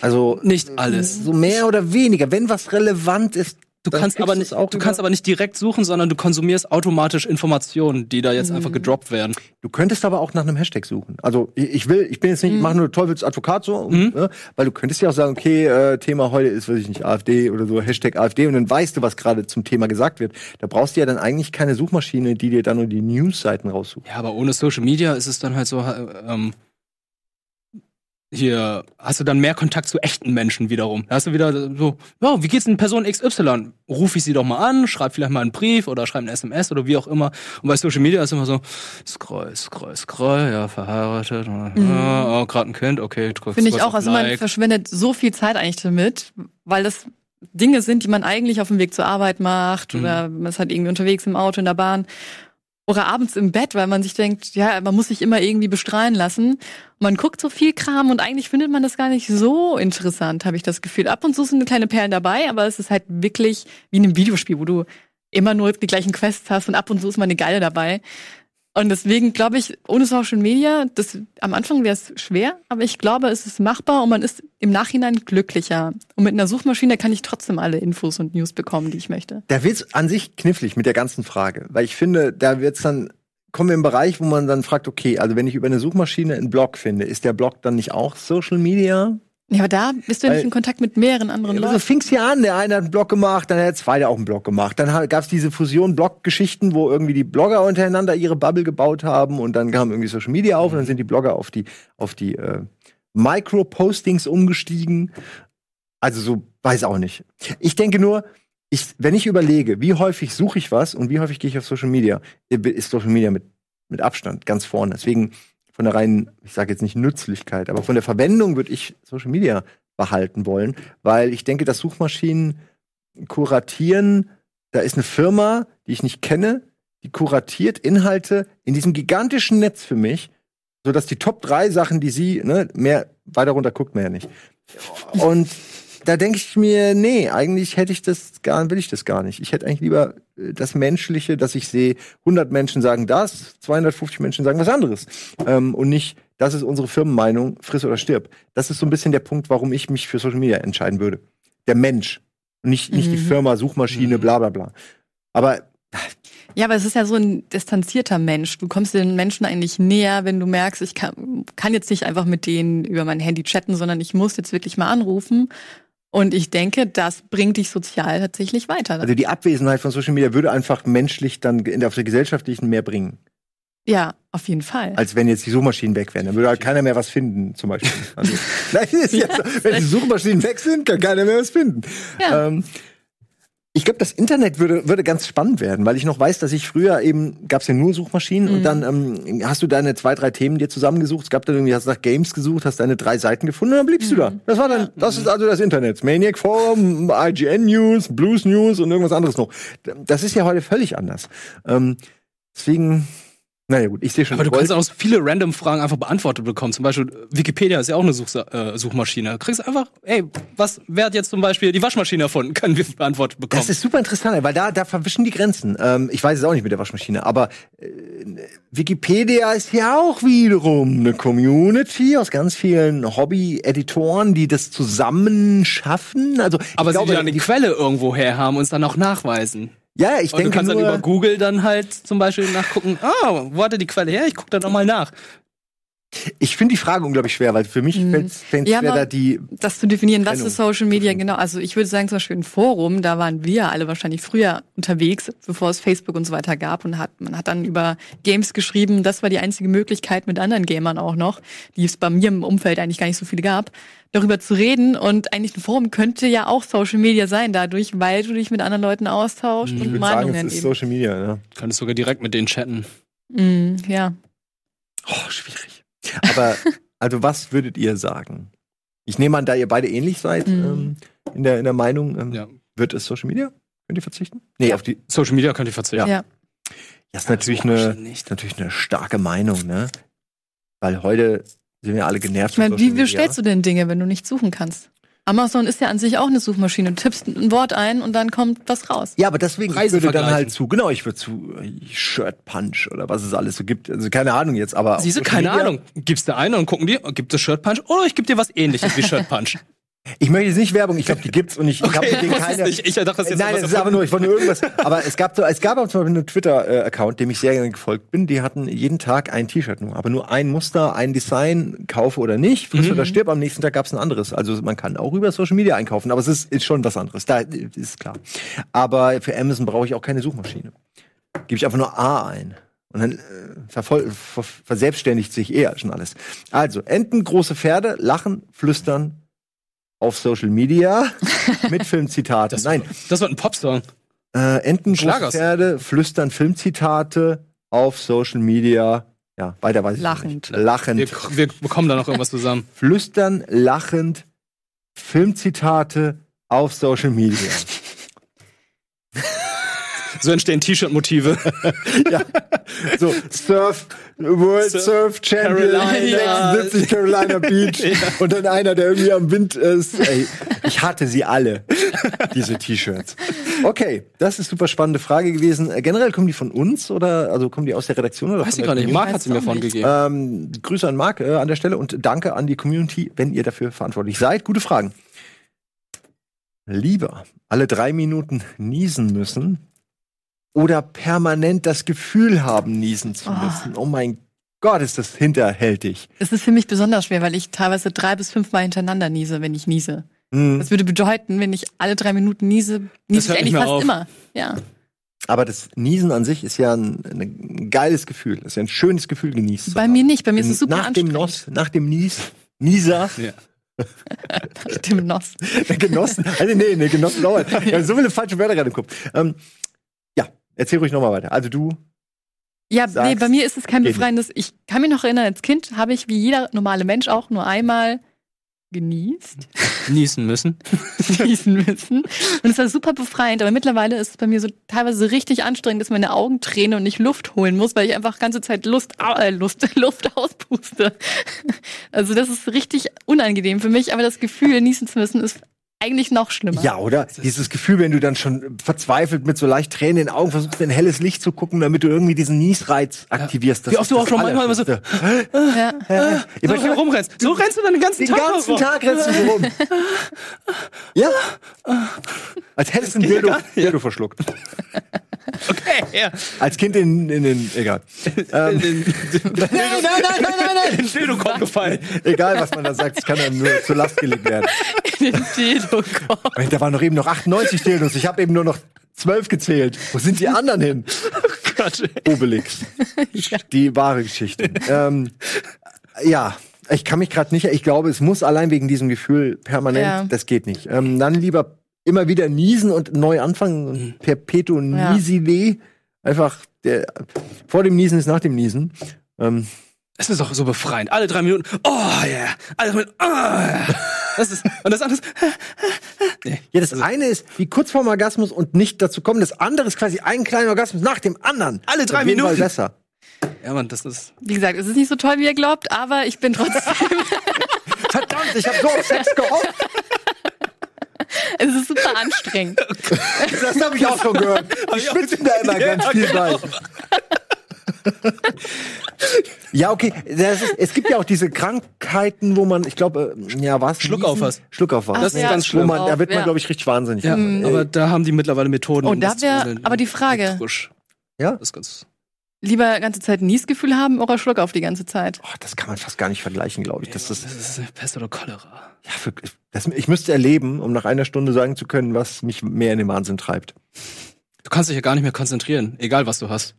Also nicht alles. So mehr oder weniger. Wenn was relevant ist, Du kannst aber nicht, du kannst aber nicht direkt suchen, sondern du konsumierst automatisch Informationen, die da jetzt mhm. einfach gedroppt werden. Du könntest aber auch nach einem Hashtag suchen. Also ich will, ich bin jetzt nicht, mhm. mache nur Teufelsadvokat so, mhm. ne? weil du könntest ja auch sagen, okay, äh, Thema heute ist, weiß ich nicht, AfD oder so, Hashtag AfD und dann weißt du, was gerade zum Thema gesagt wird. Da brauchst du ja dann eigentlich keine Suchmaschine, die dir dann nur die News-Seiten raussucht. Ja, aber ohne Social Media ist es dann halt so, äh, ähm, hier hast du dann mehr Kontakt zu echten Menschen wiederum. Da hast du wieder so, ja, wie geht's denn Person XY? Ruf ich sie doch mal an, schreib vielleicht mal einen Brief oder schreib eine SMS oder wie auch immer. Und bei Social Media ist immer so, scroll, scroll, scroll, ja, verheiratet, mhm. ja, oh, gerade ein Kind, okay, drückst Finde ich auch, also like. man verschwendet so viel Zeit eigentlich damit, weil das Dinge sind, die man eigentlich auf dem Weg zur Arbeit macht mhm. oder man ist halt irgendwie unterwegs im Auto, in der Bahn oder abends im Bett, weil man sich denkt, ja, man muss sich immer irgendwie bestrahlen lassen. Man guckt so viel Kram und eigentlich findet man das gar nicht so interessant, habe ich das Gefühl. Ab und zu sind kleine Perlen dabei, aber es ist halt wirklich wie in einem Videospiel, wo du immer nur die gleichen Quests hast und ab und zu ist mal eine geile dabei. Und deswegen glaube ich, ohne Social Media, das, am Anfang wäre es schwer, aber ich glaube, es ist machbar und man ist im Nachhinein glücklicher. Und mit einer Suchmaschine kann ich trotzdem alle Infos und News bekommen, die ich möchte. Da wird's an sich knifflig mit der ganzen Frage, weil ich finde, da wird's dann kommen wir im Bereich, wo man dann fragt, okay, also wenn ich über eine Suchmaschine einen Blog finde, ist der Blog dann nicht auch Social Media? Ja, aber da bist du ja nicht in Kontakt mit mehreren anderen Leuten. Also fing's ja an, der eine hat einen Blog gemacht, dann hat der zweite auch einen Blog gemacht. Dann gab's diese Fusion-Blog-Geschichten, wo irgendwie die Blogger untereinander ihre Bubble gebaut haben und dann kam irgendwie Social Media auf und dann sind die Blogger auf die, auf die äh, Micro-Postings umgestiegen. Also so, weiß auch nicht. Ich denke nur, ich, wenn ich überlege, wie häufig suche ich was und wie häufig gehe ich auf Social Media, ist Social Media mit, mit Abstand ganz vorne. Deswegen von der reinen, ich sage jetzt nicht Nützlichkeit, aber von der Verwendung würde ich Social Media behalten wollen, weil ich denke, dass Suchmaschinen kuratieren, da ist eine Firma, die ich nicht kenne, die kuratiert Inhalte in diesem gigantischen Netz für mich, sodass die Top 3 Sachen, die sie, ne, mehr, weiter runter guckt man ja nicht. Und da denke ich mir, nee, eigentlich hätte ich das gar, will ich das gar nicht. Ich hätte eigentlich lieber das Menschliche, das ich sehe. 100 Menschen sagen das, 250 Menschen sagen was anderes. Ähm, und nicht, das ist unsere Firmenmeinung, friss oder stirb. Das ist so ein bisschen der Punkt, warum ich mich für Social Media entscheiden würde. Der Mensch. Nicht, nicht mhm. die Firma, Suchmaschine, mhm. bla bla bla. Aber ja, aber es ist ja so ein distanzierter Mensch. Du kommst den Menschen eigentlich näher, wenn du merkst, ich kann, kann jetzt nicht einfach mit denen über mein Handy chatten, sondern ich muss jetzt wirklich mal anrufen. Und ich denke, das bringt dich sozial tatsächlich weiter. Also die Abwesenheit von Social Media würde einfach menschlich dann in der, auf der gesellschaftlichen mehr bringen. Ja, auf jeden Fall. Als wenn jetzt die Suchmaschinen weg wären. Dann würde halt keiner mehr was finden, zum Beispiel. Also, nein, ist ja, so, wenn die Suchmaschinen weg sind, kann keiner mehr was finden. Ja. Ähm, ich glaube, das Internet würde, würde ganz spannend werden, weil ich noch weiß, dass ich früher eben, gab es ja nur Suchmaschinen mhm. und dann ähm, hast du deine zwei, drei Themen dir zusammengesucht. Es gab dann irgendwie, hast nach Games gesucht, hast deine drei Seiten gefunden und dann bliebst mhm. du da. Das war dann, das ist also das Internet. Maniac Forum, IGN News, Blues News und irgendwas anderes noch. Das ist ja heute völlig anders. Ähm, deswegen, naja, gut, ich sehe schon. Aber du kannst auch viele random Fragen einfach beantwortet bekommen. Zum Beispiel, Wikipedia ist ja auch eine Such äh, Suchmaschine. Du kriegst einfach, ey, was, wer hat jetzt zum Beispiel die Waschmaschine erfunden? Können wir beantwortet bekommen. Das ist super interessant, weil da, da verwischen die Grenzen. Ähm, ich weiß es auch nicht mit der Waschmaschine, aber äh, Wikipedia ist ja auch wiederum eine Community aus ganz vielen Hobby-Editoren, die das zusammen schaffen. Also, aber sie ja eine Quelle irgendwo her haben und es dann auch nachweisen. Ja, ich denke. Du kannst nur, dann über Google dann halt zum Beispiel nachgucken, ah, wo hatte die Quelle her? Ich gucke da nochmal nach. Ich finde die Frage unglaublich schwer, weil für mich fällt es ja, schwer, da die. Das zu definieren, was ist Social Media genau. Also ich würde sagen, zum Beispiel ein Forum, da waren wir alle wahrscheinlich früher unterwegs, bevor es Facebook und so weiter gab und hat, man hat dann über Games geschrieben. Das war die einzige Möglichkeit mit anderen Gamern auch noch, die es bei mir im Umfeld eigentlich gar nicht so viele gab, darüber zu reden. Und eigentlich ein Forum könnte ja auch Social Media sein, dadurch, weil du dich mit anderen Leuten austauschst mhm. und ich Meinungen sagen, es ist eben. Social Media, ja. Könntest sogar direkt mit denen chatten. Mhm, ja. Oh, schwierig. Aber, also was würdet ihr sagen? Ich nehme an, da ihr beide ähnlich seid mhm. ähm, in, der, in der Meinung, ähm, ja. wird es Social Media? Könnt ihr verzichten? Nee, ja. auf die Social Media könnt ihr verzichten. Ja. Das ist natürlich, eine, natürlich eine starke Meinung, ne? Weil heute sind wir alle genervt. Ich meine, wie bestellst du denn Dinge, wenn du nicht suchen kannst? Amazon ist ja an sich auch eine Suchmaschine. Du tippst ein Wort ein und dann kommt was raus. Ja, aber deswegen ich würde dann halt zu, genau, ich würde zu äh, Shirt Punch oder was es alles so gibt. Also keine Ahnung jetzt, aber. Siehst du, keine Ahnung. Gibst du eine und gucken die, gibt es Shirt Punch oder ich gebe dir was ähnliches wie Shirt Punch. Ich möchte jetzt nicht Werbung, ich glaube, die gibt's und ich, okay, ich habe mit denen keine. Ich, ich dachte, das jetzt Nein, es ist aber nur, ich wollte nur irgendwas. Aber es gab so, es gab auch zum Beispiel einen Twitter-Account, dem ich sehr gerne gefolgt bin. Die hatten jeden Tag ein T-Shirt nur, aber nur ein Muster, ein Design, kaufe oder nicht, friss mhm. oder stirb. Am nächsten Tag gab's ein anderes. Also man kann auch über Social Media einkaufen, aber es ist, ist schon was anderes. Da ist klar. Aber für Amazon brauche ich auch keine Suchmaschine. Gebe ich einfach nur A ein. Und dann äh, vervoll, ver, verselbstständigt sich eher schon alles. Also, Enten, große Pferde, lachen, flüstern, auf Social Media mit Filmzitaten. Das, Nein. Das wird ein Popsong. Äh, Enten, Pferde, flüstern Filmzitate auf Social Media. Ja, weiter weiß ich lachend. nicht. Lachend. Wir, wir bekommen da noch irgendwas zusammen. Flüstern, lachend, Filmzitate auf Social Media. So entstehen T-Shirt-Motive. ja. So, Surf, World Surf, Surf Champion, Carolina. 76 Carolina Beach. ja. Und dann einer, der irgendwie am Wind ist. Ey, ich hatte sie alle, diese T-Shirts. Okay, das ist super spannende Frage gewesen. Äh, generell kommen die von uns oder also kommen die aus der Redaktion oder? Weiß ich gar nicht. Marc hat sie mir von gegeben. Ähm, Grüße an Marc äh, an der Stelle und danke an die Community, wenn ihr dafür verantwortlich seid. Gute Fragen. Lieber alle drei Minuten niesen müssen oder permanent das Gefühl haben, niesen zu ah. müssen. Oh, oh mein Gott, ist das hinterhältig. Es ist für mich besonders schwer, weil ich teilweise drei bis fünfmal hintereinander niese, wenn ich niese. Mhm. Das würde bedeuten, wenn ich alle drei Minuten niese, niese ich eigentlich fast auf. immer. Ja. Aber das Niesen an sich ist ja ein, ein geiles Gefühl. Das ist ja ein schönes Gefühl, genießt. Bei mir nicht, bei mir ist es super nach Dem Nos, nach dem Nies, Nieser. Ja. nach dem Noss. Der Genossen. Also nee, nee, Genossen dauert. Ich habe so viele falsche Wörter gerade im Kopf. Ähm, Erzähl ruhig nochmal weiter. Also du. Ja, nee, bei mir ist es kein befreiendes. Ich kann mich noch erinnern, als Kind habe ich wie jeder normale Mensch auch nur einmal genießt. Niesen müssen. Niesen müssen. Und es war super befreiend, aber mittlerweile ist es bei mir so teilweise richtig anstrengend, dass meine Augen tränen und ich Luft holen muss, weil ich einfach ganze Zeit Lust, äh, Lust, Luft auspuste. Also das ist richtig unangenehm für mich, aber das Gefühl, niesen zu müssen, ist eigentlich noch schlimmer. Ja, oder? Dieses Gefühl, wenn du dann schon verzweifelt mit so leicht Tränen in den Augen versuchst, in helles Licht zu gucken, damit du irgendwie diesen Niesreiz aktivierst. Ja. Wie oft du auch schon manchmal immer so, ja. ja. ja. So ja. rumrennst. So rennst du dann den ganzen den Tag. Den ganzen Tag rennst du so rum. ja. Als hättest du ein Dildo, Dildo verschluckt. Okay, ja. Als Kind in, in den, egal. ähm, nein, nein, nein, nein, nein, nein. Den Dildo-Korb gefallen. Egal, was man da sagt, es kann dann nur zur Last gelegt werden. In den Dildo-Korb. Da waren noch eben noch 98 Dildos. Ich habe eben nur noch zwölf gezählt. Wo sind die anderen hin? Oh Gott. Obelix. ja. Die wahre Geschichte. ähm, ja. Ich kann mich gerade nicht, ich glaube, es muss allein wegen diesem Gefühl permanent, ja. das geht nicht. Ähm, dann lieber immer wieder niesen und neu anfangen. Mhm. Perpetuum ja. nisile. Einfach, der, vor dem Niesen ist nach dem Niesen. Ähm, es ist auch so befreiend. Alle drei Minuten, oh yeah, alle drei Minuten, oh yeah. Das ist, und das andere ist, nee. Ja, das also, eine ist wie kurz vorm Orgasmus und nicht dazu kommen. Das andere ist quasi ein kleiner Orgasmus nach dem anderen. Alle drei Minuten. besser. Ja, Mann, das ist. Wie gesagt, es ist nicht so toll, wie ihr glaubt, aber ich bin trotzdem. Verdammt, ich habe so auf Sex gehofft. Es ist super anstrengend. Das habe ich auch schon gehört. Die schwitzen da immer ganz viel bei. ja, okay. Ist, es gibt ja auch diese Krankheiten, wo man, ich glaube, äh, ja, was? Schluckauf hast. Schluckauf hast. Das ist ganz schlimm. Man, da wird man, ja. glaube ich, richtig wahnsinnig. Ja, mhm. aber da haben die mittlerweile Methoden. Oh, da wäre, aber die Frage. Ja? Das ist ganz lieber ganze Zeit Niesgefühl haben oder Schluck auf die ganze Zeit? Oh, das kann man fast gar nicht vergleichen, glaube ich. Das, das, das ist Pest oder Cholera. Ja, für, das, ich müsste erleben, um nach einer Stunde sagen zu können, was mich mehr in den Wahnsinn treibt. Du kannst dich ja gar nicht mehr konzentrieren, egal was du hast.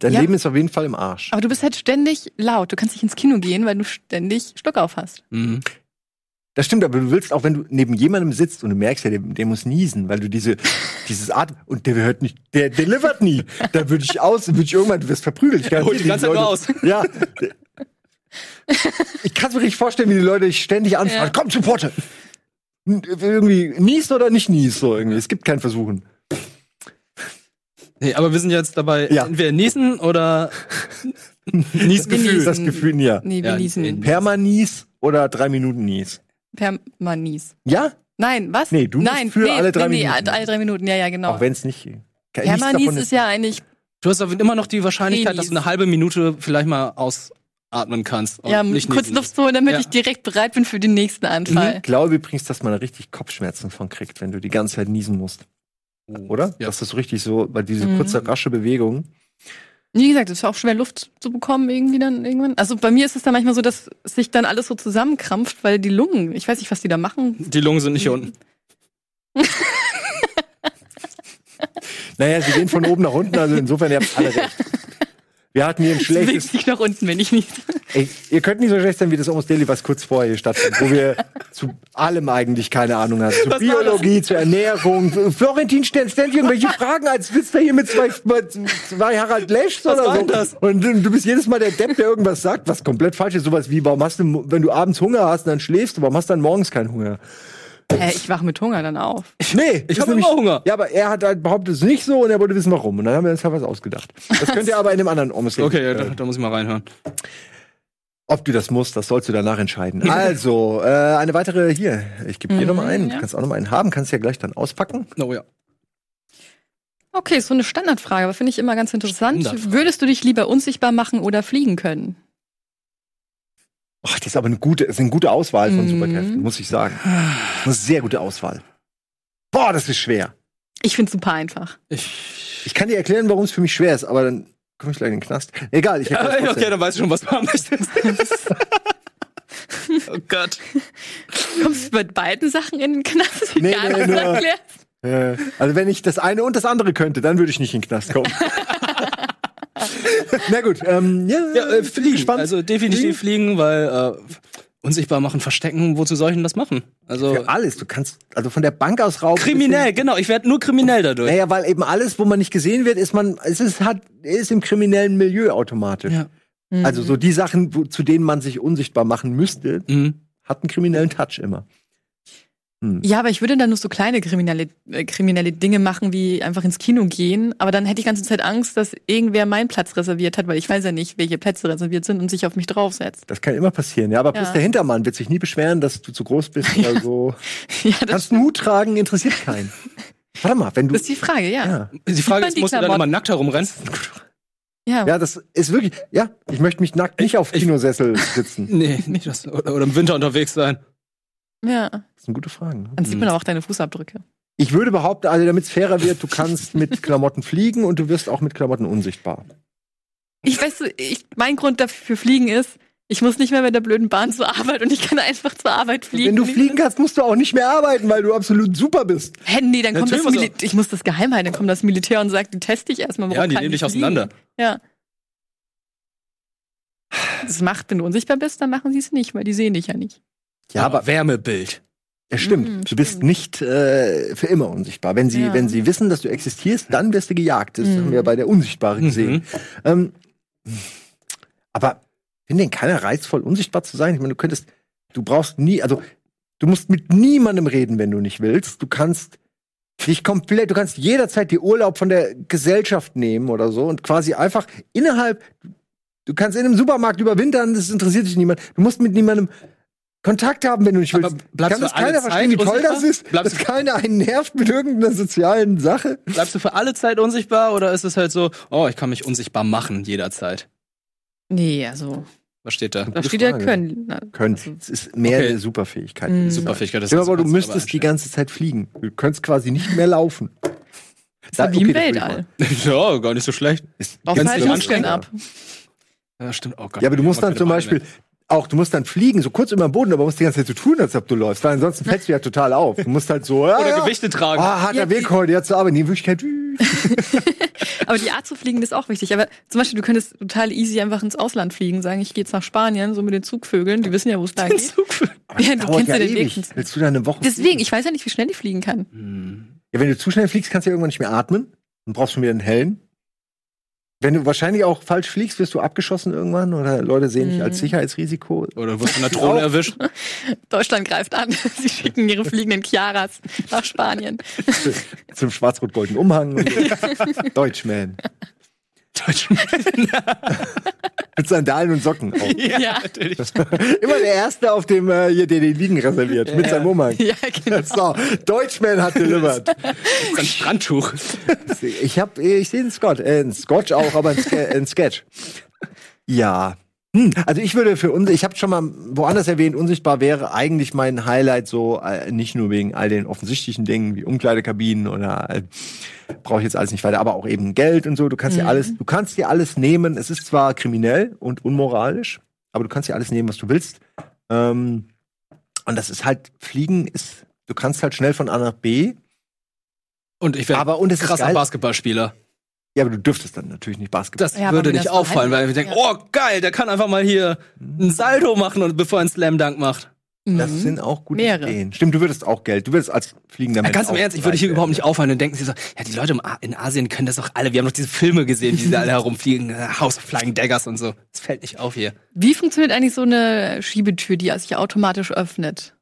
Dein ja. Leben ist auf jeden Fall im Arsch. Aber du bist halt ständig laut. Du kannst nicht ins Kino gehen, weil du ständig Schluck auf hast. Mhm. Das stimmt, aber du willst auch, wenn du neben jemandem sitzt und du merkst ja, der, der muss niesen, weil du diese, dieses Atem, und der hört nicht, der delivert nie. Da würde ich aus, würde ich irgendwann, du wirst verprügelt. Ich Hol die ganze Zeit nur aus. Ja. Ich kann mir richtig vorstellen, wie die Leute dich ständig anfragen. Ja. Komm, Supporter! Irgendwie niest oder nicht niest, so irgendwie. Es gibt kein Versuchen. Nee, aber wir sind jetzt dabei, ja. entweder niesen oder Niesgefühl. Das Gefühl, ja. Nee, wir ja, niesen. Permanis oder drei Minuten Nies. Permanis. Ja? Nein, was? Nee, du Nein, für nee, alle drei nee, Minuten. Nee, alle drei Minuten, ja, ja, genau. Auch wenn es nicht. Permanis ist ja eigentlich. Du hast aber immer noch die Wahrscheinlichkeit, Penis. dass du eine halbe Minute vielleicht mal ausatmen kannst. Ja, kurz Luft holen, damit ja. ich direkt bereit bin für den nächsten Anfall. Ich glaube übrigens, dass man richtig Kopfschmerzen von kriegt, wenn du die ganze Zeit niesen musst. Oder? Ja. Dass das so richtig so, weil diese mhm. kurze, rasche Bewegung. Wie gesagt, es ist auch schwer, Luft zu bekommen irgendwie dann irgendwann. Also bei mir ist es dann manchmal so, dass sich dann alles so zusammenkrampft, weil die Lungen, ich weiß nicht, was die da machen. Die Lungen sind nicht hier unten. naja, sie gehen von oben nach unten, also insofern, ihr habt alle recht. Wir hatten hier ein schlechtes. Ich nach unten, wenn ich nicht. Ey, ihr könnt nicht so schlecht sein wie das Almost Daily, was kurz vorher hier stattfindet, wo wir zu allem eigentlich keine Ahnung hatten. Zu was Biologie, zur Ernährung. Florentin stellt ständig irgendwelche Fragen, als sitzt er hier mit zwei, zwei Harald Leschs oder so. Das? Und du bist jedes Mal der Depp, der irgendwas sagt, was komplett falsch ist. Sowas wie, warum hast du, wenn du abends Hunger hast und dann schläfst du, warum hast du dann morgens keinen Hunger? Hä, ich wach mit Hunger dann auf. Nee, ich habe immer Hunger. Ja, aber er hat halt behauptet es nicht so und er wollte wissen, warum. Und dann haben wir uns halt was ausgedacht. Das könnt ihr aber in dem anderen Omes Okay, ja, da, da, muss ich mal reinhören. Ob du das musst, das sollst du danach entscheiden. Also, äh, eine weitere hier. Ich gebe dir mhm, nochmal einen. Ja. Du kannst auch nochmal einen haben, kannst ja gleich dann auspacken. Oh ja. Okay, so eine Standardfrage, aber finde ich immer ganz interessant. Würdest du dich lieber unsichtbar machen oder fliegen können? Ach, das ist aber eine gute, ist eine gute Auswahl von mhm. Superkräften, muss ich sagen. Eine sehr gute Auswahl. Boah, das ist schwer. Ich finde super einfach. Ich, ich kann dir erklären, warum es für mich schwer ist, aber dann komme ich gleich in den Knast. Egal, ich ja, Okay, dann weißt du schon, was du haben möchtest. oh Gott. Kommst du mit beiden Sachen in den Knast? Nee, nee, nur, äh, also wenn ich das eine und das andere könnte, dann würde ich nicht in den Knast kommen. Na gut, ähm, ja, ja äh, fliegen. Spannend. Also definitiv fliegen, fliegen weil äh, unsichtbar machen, verstecken, wozu soll ich denn das machen? Also Für alles, du kannst also von der Bank aus rauben. Kriminell, genau, ich werde nur kriminell dadurch. Naja, weil eben alles, wo man nicht gesehen wird, ist man es ist hat ist im kriminellen Milieu automatisch. Ja. Mhm. Also so die Sachen, wo, zu denen man sich unsichtbar machen müsste, mhm. hat einen kriminellen Touch immer. Hm. Ja, aber ich würde dann nur so kleine kriminelle, äh, kriminelle Dinge machen, wie einfach ins Kino gehen. Aber dann hätte ich die ganze Zeit Angst, dass irgendwer meinen Platz reserviert hat, weil ich weiß ja nicht, welche Plätze reserviert sind und sich auf mich draufsetzt. Das kann immer passieren, ja. Aber ja. der Hintermann wird sich nie beschweren, dass du zu groß bist oder so. ja, Kannst einen Hut tragen, interessiert keinen. Warte mal, wenn du. Das ist die Frage, ja. ja. Die Frage ist, musst du dann immer nackt herumrennen? Ja. ja, das ist wirklich, ja, ich möchte mich nackt nicht auf Kinosessel sitzen. nee, nicht das, oder, oder im Winter unterwegs sein. Ja. Das sind gute Fragen. Dann sieht man auch deine Fußabdrücke. Ich würde behaupten, also damit es fairer wird, du kannst mit Klamotten fliegen und du wirst auch mit Klamotten unsichtbar. Ich weiß, ich, mein Grund dafür fliegen ist, ich muss nicht mehr mit der blöden Bahn zur Arbeit und ich kann einfach zur Arbeit fliegen. Wenn du fliegen kannst, musst du auch nicht mehr arbeiten, weil du absolut super bist. Handy, dann kommt Natürlich das Militär. Ich muss das geheim halten, dann kommt das Militär und sagt, die teste ich erstmal. Ja, die nehmen dich auseinander. Ja. Das macht, wenn du unsichtbar bist, dann machen sie es nicht, weil die sehen dich ja nicht. Ja, aber, aber Wärmebild. Ja, stimmt. Mhm, du bist nicht äh, für immer unsichtbar. Wenn sie, ja. wenn sie wissen, dass du existierst, dann wirst du gejagt. Das mhm. haben wir bei der Unsichtbare gesehen. Mhm. Ähm, aber finde denn keiner reizvoll, unsichtbar zu sein? Ich meine, du könntest, du brauchst nie, also du musst mit niemandem reden, wenn du nicht willst. Du kannst dich komplett, du kannst jederzeit die Urlaub von der Gesellschaft nehmen oder so und quasi einfach innerhalb, du kannst in einem Supermarkt überwintern, das interessiert dich niemand. Du musst mit niemandem Kontakt haben, wenn du nicht willst. Aber Kann das keiner verstehen, wie toll das ist? Bleibst dass keiner einen nervt mit irgendeiner sozialen Sache? Bleibst du für alle Zeit unsichtbar oder ist es halt so, oh, ich kann mich unsichtbar machen jederzeit? Nee, also. Was steht da? Da steht ja können. Können. Also, es ist mehr okay. eine Superfähigkeit. Mhm. Superfähigkeit ist ja, aber du müsstest die ganze Zeit fliegen. Du könntest quasi nicht mehr laufen. Das ist wie im Weltall. Ja, gar nicht so schlecht. Ist Auf ganz Muskeln ab. Ja, stimmt auch gar Ja, aber du musst dann zum Beispiel, auch, du musst dann fliegen, so kurz über den Boden, aber musst die ganze Zeit so tun, als ob du läufst, weil ansonsten fällst du ja total auf. Du musst halt so, ja, Oder ja. Gewichte tragen. Ah, harter ja, Weg heute, jetzt aber in Wirklichkeit. aber die Art zu fliegen ist auch wichtig. Aber zum Beispiel, du könntest total easy einfach ins Ausland fliegen, sagen, ich gehe jetzt nach Spanien, so mit den Zugvögeln, die wissen ja, wo es lang geht. Ja, du kennst ja den ewig. Weg. Willst du da eine Woche Deswegen, fliegen? ich weiß ja nicht, wie schnell ich fliegen kann. Hm. Ja, wenn du zu schnell fliegst, kannst du ja irgendwann nicht mehr atmen. Dann brauchst du wieder einen Helm. Wenn du wahrscheinlich auch falsch fliegst, wirst du abgeschossen irgendwann oder Leute sehen dich als mhm. Sicherheitsrisiko. Oder wirst du von der Drohne erwischt. Deutschland greift an. Sie schicken ihre fliegenden Chiaras nach Spanien. Zum schwarz-rot-goldenen Umhang. Deutschman. Deutschman. Mit Sandalen und Socken. Auch. Ja, ja, natürlich. Immer der Erste, auf dem äh, hier der den Liegen reserviert. Ja. Mit seinem Umhang. Ja, genau. So, Deutschman hat delivered. Ein Strandtuch. Ich hab, ich sehe einen Scott, äh, einen Scotch auch, aber ein, ein Sketch. Ja. Hm, also ich würde für uns, ich habe schon mal woanders erwähnt, unsichtbar wäre eigentlich mein Highlight so, äh, nicht nur wegen all den offensichtlichen Dingen wie Umkleidekabinen oder äh, brauche ich jetzt alles nicht weiter, aber auch eben Geld und so. Du kannst mhm. dir alles, du kannst dir alles nehmen. Es ist zwar kriminell und unmoralisch, aber du kannst dir alles nehmen, was du willst. Ähm, und das ist halt, Fliegen ist, du kannst halt schnell von A nach B. Und ich wäre ein krasser Basketballspieler. Ja, aber du dürftest dann natürlich nicht Basketball. Das ja, würde nicht auffallen, weil wir denken, ja. oh geil, der kann einfach mal hier ein Salto machen und bevor er einen Slam Dunk macht. Das mhm. sind auch gute Mehrere. Ideen. Stimmt, du würdest auch Geld. Du würdest als fliegender Mensch. Ja, ganz im Ernst, ich würde hier überhaupt nicht auffallen. Dann denken sie so, ja, die Leute in Asien können das doch alle. Wir haben doch diese Filme gesehen, wie sie alle herumfliegen. Äh, House of Flying Daggers und so. Das fällt nicht auf hier. Wie funktioniert eigentlich so eine Schiebetür, die sich automatisch öffnet?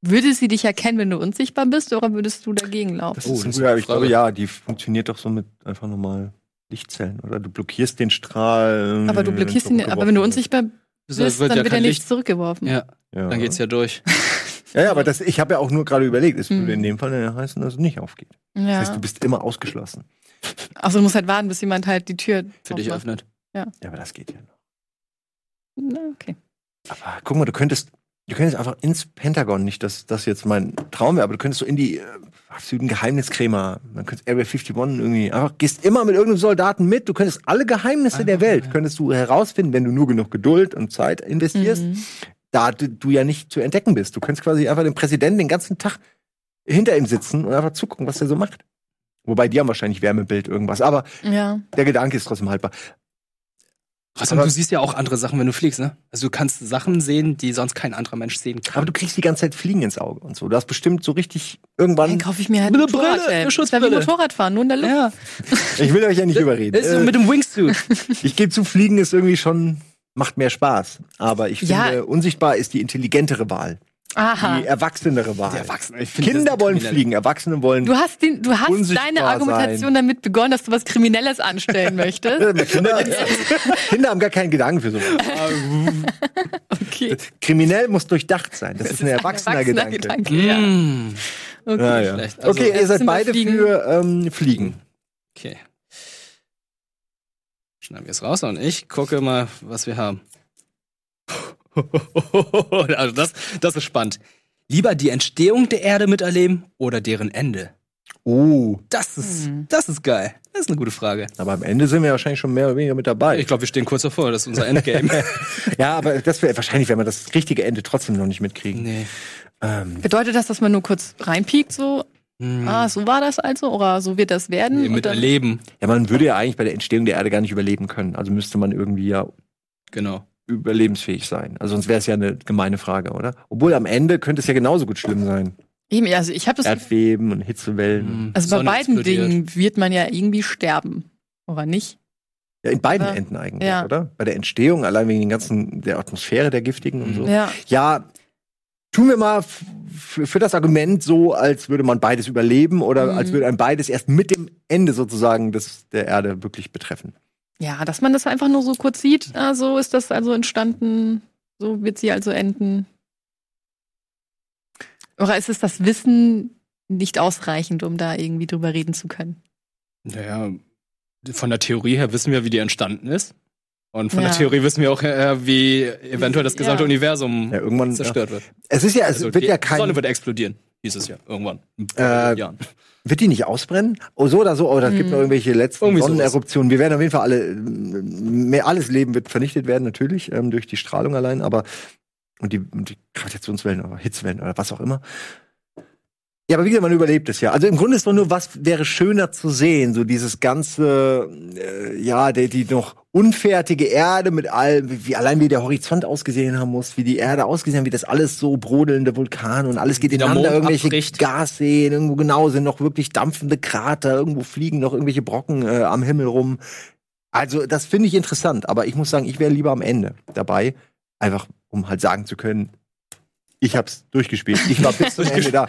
Würde sie dich erkennen, wenn du unsichtbar bist, oder würdest du dagegen laufen? Das ist oh, das ich glaube, ja, die funktioniert doch so mit einfach normal Lichtzellen, oder? Du blockierst den Strahl. Aber du blockierst ihn, aber wenn du unsichtbar bist, wird dann ja wird er nicht zurückgeworfen. Ja. ja. Dann geht's ja durch. ja, ja, aber das, ich habe ja auch nur gerade überlegt, es würde mhm. in dem Fall heißen, dass es nicht aufgeht. Ja. Das heißt, du bist immer ausgeschlossen. Also du musst halt warten, bis jemand halt die Tür für dich öffnet. Ja. Ja, aber das geht ja noch. Na, okay. Aber guck mal, du könntest Du könntest einfach ins Pentagon, nicht, dass das jetzt mein Traum wäre, aber du könntest so in die äh, absoluten Geheimniskrämer, man könnte Area 51 irgendwie, einfach gehst immer mit irgendeinem Soldaten mit, du könntest alle Geheimnisse ah, der Welt, ja. könntest du herausfinden, wenn du nur genug Geduld und Zeit investierst, mhm. da du, du, ja nicht zu entdecken bist. Du könntest quasi einfach den Präsidenten den ganzen Tag hinter ihm sitzen und einfach zugucken, was er so macht. Wobei die haben wahrscheinlich Wärmebild irgendwas, aber ja. der Gedanke ist trotzdem haltbar. Was, und du siehst ja auch andere Sachen, wenn du fliegst, ne? Also du kannst Sachen sehen, die sonst kein anderer Mensch sehen kann. Aber du kriegst die ganze Zeit Fliegen ins Auge und so. Du hast bestimmt so richtig irgendwann. Dann kaufe ich mir halt eine Motorrad, Brille, eine Schutzbrille. Motorradfahren, nur in der Luft. Ja. Ich will euch ja nicht überreden. Ist äh, mit dem Wingsuit. Ich gebe zu, Fliegen ist irgendwie schon, macht mehr Spaß. Aber ich finde, ja. unsichtbar ist die intelligentere Wahl. Aha. Die erwachsenere Wahrheit. Erwachsene. Kinder wollen fliegen, Erwachsene wollen. Du hast, den, du hast deine Argumentation sein. damit begonnen, dass du was Kriminelles anstellen möchtest. Kinder, Kinder, haben gar keinen Gedanken für sowas. okay. Kriminell muss durchdacht sein. Das, das ist ein erwachsener, erwachsener Gedanke. Gedanke ja. Mm. Okay, ja, ja. Also, okay ihr seid beide fliegen. für ähm, Fliegen. Okay. Schneiden wir es raus und ich gucke mal, was wir haben. also das, das ist spannend. Lieber die Entstehung der Erde miterleben oder deren Ende? Oh. Das ist, hm. das ist geil. Das ist eine gute Frage. Aber am Ende sind wir wahrscheinlich schon mehr oder weniger mit dabei. Ich glaube, wir stehen kurz davor. Das ist unser Endgame. ja, aber das wäre wahrscheinlich, wenn wir das richtige Ende trotzdem noch nicht mitkriegen. Nee. Ähm. Bedeutet das, dass man nur kurz reinpiekt, so? Hm. Ah, so war das also? Oder so wird das werden? Nee, mit erleben. Ja, man würde ja eigentlich bei der Entstehung der Erde gar nicht überleben können. Also müsste man irgendwie ja. Genau überlebensfähig sein. Also sonst wäre es ja eine gemeine Frage, oder? Obwohl am Ende könnte es ja genauso gut schlimm sein. Eben, also ich habe das Erdbeben und Hitzewellen. Mhm. Also bei beiden explodiert. Dingen wird man ja irgendwie sterben, oder nicht? Ja, in beiden oder? Enden eigentlich, ja. oder? Bei der Entstehung, allein wegen den ganzen der Atmosphäre der giftigen und so. Ja. ja tun wir mal für das Argument so, als würde man beides überleben oder mhm. als würde ein beides erst mit dem Ende sozusagen des, der Erde wirklich betreffen. Ja, dass man das einfach nur so kurz sieht, ah, so ist das also entstanden, so wird sie also enden. Oder ist es das Wissen nicht ausreichend, um da irgendwie drüber reden zu können? Naja, von der Theorie her wissen wir, wie die entstanden ist. Und von ja. der Theorie wissen wir auch, äh, wie eventuell das gesamte ja. Universum ja, irgendwann, zerstört wird. Es ist ja, es also wird ja kein. Die Sonne wird explodieren, hieß es ja irgendwann. Äh, Jahren. Wird die nicht ausbrennen? Oh, so oder so, oder es hm. gibt noch irgendwelche letzten Irgendwie Sonneneruptionen. Wir werden auf jeden Fall alle, mehr alles Leben wird vernichtet werden, natürlich, ähm, durch die Strahlung allein, aber, und die, und die Gravitationswellen oder Hitzwellen oder was auch immer. Ja, aber wie gesagt, man überlebt es ja. Also im Grunde ist doch nur, was wäre schöner zu sehen, so dieses ganze, äh, ja, die, die noch unfertige Erde mit all, wie allein wie der Horizont ausgesehen haben muss, wie die Erde ausgesehen, wie das alles so brodelnde Vulkane und alles geht ineinander, irgendwelche abbricht. Gasseen, irgendwo genau sind noch wirklich dampfende Krater, irgendwo fliegen noch irgendwelche Brocken äh, am Himmel rum. Also das finde ich interessant, aber ich muss sagen, ich wäre lieber am Ende dabei, einfach um halt sagen zu können, ich hab's durchgespielt. Ich war bis zum Ende da.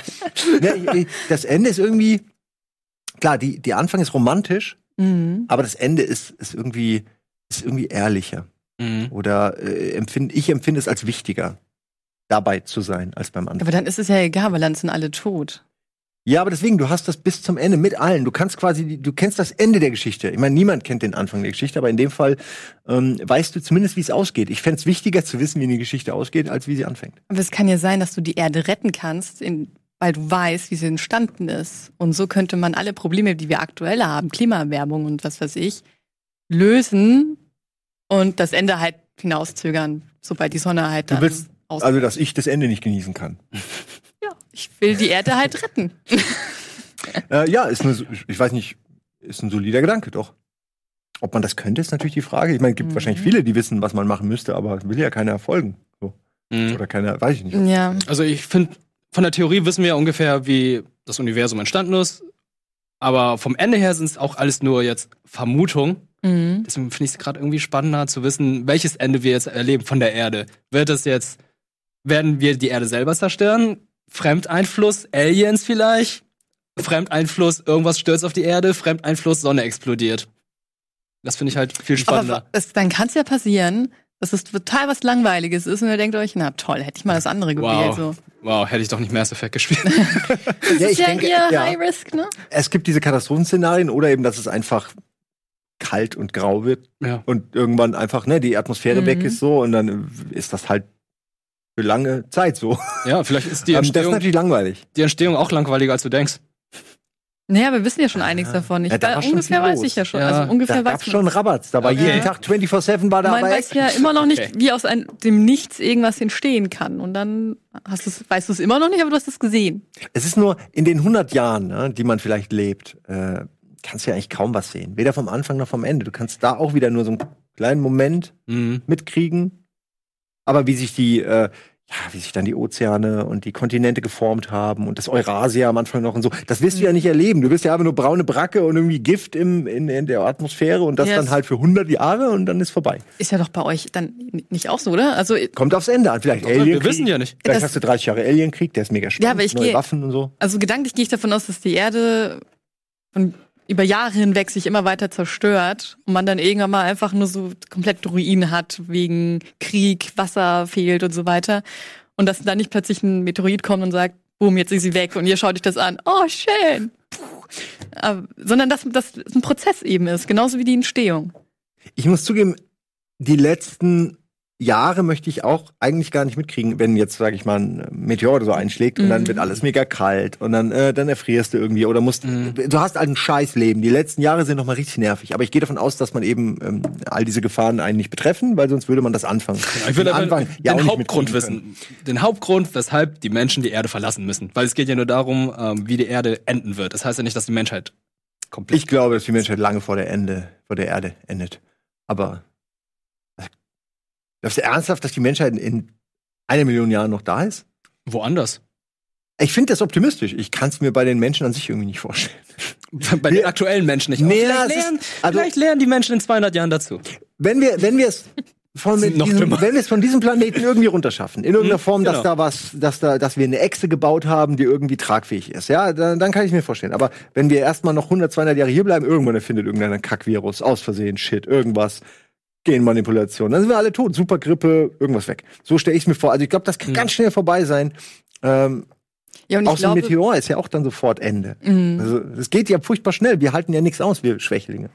Das Ende ist irgendwie, klar, die, die Anfang ist romantisch, mhm. aber das Ende ist, ist irgendwie, ist irgendwie ehrlicher. Mhm. Oder äh, empfind, ich empfinde es als wichtiger, dabei zu sein, als beim Anfang. Aber dann ist es ja egal, weil dann sind alle tot. Ja, aber deswegen, du hast das bis zum Ende mit allen. Du kannst quasi, du kennst das Ende der Geschichte. Ich meine, niemand kennt den Anfang der Geschichte, aber in dem Fall ähm, weißt du zumindest, wie es ausgeht. Ich fände es wichtiger zu wissen, wie eine Geschichte ausgeht, als wie sie anfängt. Aber es kann ja sein, dass du die Erde retten kannst, in, weil du weißt, wie sie entstanden ist. Und so könnte man alle Probleme, die wir aktuell haben, Klimaerwärmung und was weiß ich, lösen und das Ende halt hinauszögern, sobald die Sonne halt dann. Du willst, also, dass ich das Ende nicht genießen kann. Ich will die Erde halt retten. äh, ja, ist eine, ich weiß nicht, ist ein solider Gedanke, doch. Ob man das könnte, ist natürlich die Frage. Ich meine, es gibt mhm. wahrscheinlich viele, die wissen, was man machen müsste, aber will ja keiner erfolgen. So. Mhm. Oder keiner, weiß ich nicht. Ja. Also ich finde, von der Theorie wissen wir ja ungefähr, wie das Universum entstanden ist. Aber vom Ende her sind es auch alles nur jetzt Vermutungen. Mhm. Deswegen finde ich es gerade irgendwie spannender zu wissen, welches Ende wir jetzt erleben von der Erde. Wird es jetzt, werden wir die Erde selber zerstören? Fremdeinfluss, Aliens vielleicht. Fremdeinfluss, irgendwas stürzt auf die Erde, Fremdeinfluss, Sonne explodiert. Das finde ich halt viel spannender. Aber es, dann kann es ja passieren, dass es total was Langweiliges ist und ihr denkt euch, na toll, hätte ich mal das andere gewählt. Wow, so. wow hätte ich doch nicht Mass Effect gespielt. das ja, ist ja denke, eher ja. High Risk, ne? Es gibt diese Katastrophenszenarien oder eben, dass es einfach kalt und grau wird ja. und irgendwann einfach, ne, die Atmosphäre mhm. weg ist so und dann ist das halt für lange Zeit so. Ja, vielleicht ist die Entstehung. das ist natürlich langweilig. Die Entstehung auch langweiliger, als du denkst. Naja, wir wissen ja schon einiges davon. Ich, ja, da ungefähr weiß ich ja schon. Ja. Also ungefähr da weiß schon Rabatz. Da war okay. jeden Tag 24-7 war da. Man weiß ja immer noch nicht, okay. wie aus einem, dem Nichts irgendwas entstehen kann. Und dann hast du's, weißt du es immer noch nicht, aber du hast es gesehen. Es ist nur in den 100 Jahren, ne, die man vielleicht lebt, äh, kannst du ja eigentlich kaum was sehen. Weder vom Anfang noch vom Ende. Du kannst da auch wieder nur so einen kleinen Moment mhm. mitkriegen. Aber wie sich die, äh, ja, wie sich dann die Ozeane und die Kontinente geformt haben und das Eurasia am Anfang noch und so. Das wirst du ja nicht erleben. Du wirst ja einfach nur braune Bracke und irgendwie Gift im, in, in der Atmosphäre und das yes. dann halt für 100 Jahre und dann ist vorbei. Ist ja doch bei euch dann nicht auch so, oder? Also kommt aufs Ende an. Vielleicht Alien. Wir wissen ja nicht. Vielleicht das hast du 30 Jahre Alienkrieg, der ist mega spannend. Ja, aber ich neue geh, Waffen und so. Also gedanklich gehe ich davon aus, dass die Erde von über Jahre hinweg sich immer weiter zerstört und man dann irgendwann mal einfach nur so komplett Ruinen hat wegen Krieg, Wasser fehlt und so weiter. Und dass da nicht plötzlich ein Meteorit kommt und sagt, boom, jetzt ist sie weg und ihr schaut euch das an. Oh, schön. Aber, sondern dass das ein Prozess eben ist, genauso wie die Entstehung. Ich muss zugeben, die letzten Jahre möchte ich auch eigentlich gar nicht mitkriegen, wenn jetzt, sage ich mal, ein Meteor oder so einschlägt und dann mhm. wird alles mega kalt und dann, äh, dann erfrierst du irgendwie oder musst, mhm. du hast halt ein Scheißleben. Die letzten Jahre sind noch mal richtig nervig. Aber ich gehe davon aus, dass man eben ähm, all diese Gefahren einen nicht betreffen, weil sonst würde man das anfangen. ich würde Anfang ja den Hauptgrund wissen. Den Hauptgrund, weshalb die Menschen die Erde verlassen müssen. Weil es geht ja nur darum, ähm, wie die Erde enden wird. Das heißt ja nicht, dass die Menschheit komplett. Ich glaube, dass die Menschheit lange vor der Ende, vor der Erde endet. Aber Glaubst du ernsthaft, dass die Menschheit in einer Million Jahren noch da ist? Woanders. Ich finde das optimistisch. Ich kann es mir bei den Menschen an sich irgendwie nicht vorstellen. bei den aktuellen Menschen nicht. Nee, vielleicht, lernen, ist, also, vielleicht lernen die Menschen in 200 Jahren dazu. Wenn wir, wenn wir es von diesem, wenn wir es von diesem Planeten irgendwie runterschaffen, in irgendeiner hm, Form, dass genau. da was, dass da, dass wir eine Echse gebaut haben, die irgendwie tragfähig ist, ja, dann, dann kann ich mir vorstellen. Aber wenn wir erstmal noch 100, 200 Jahre hier bleiben, irgendwann erfindet irgendeiner Kackvirus, aus Versehen, Shit, irgendwas. Genmanipulation. Dann sind wir alle tot. Supergrippe, irgendwas weg. So stelle ich es mir vor. Also ich glaube, das kann mhm. ganz schnell vorbei sein. Ähm, ja, und ich auch so ein Meteor ist ja auch dann sofort Ende. Mhm. Also es geht ja furchtbar schnell. Wir halten ja nichts aus, wir Schwächlinge.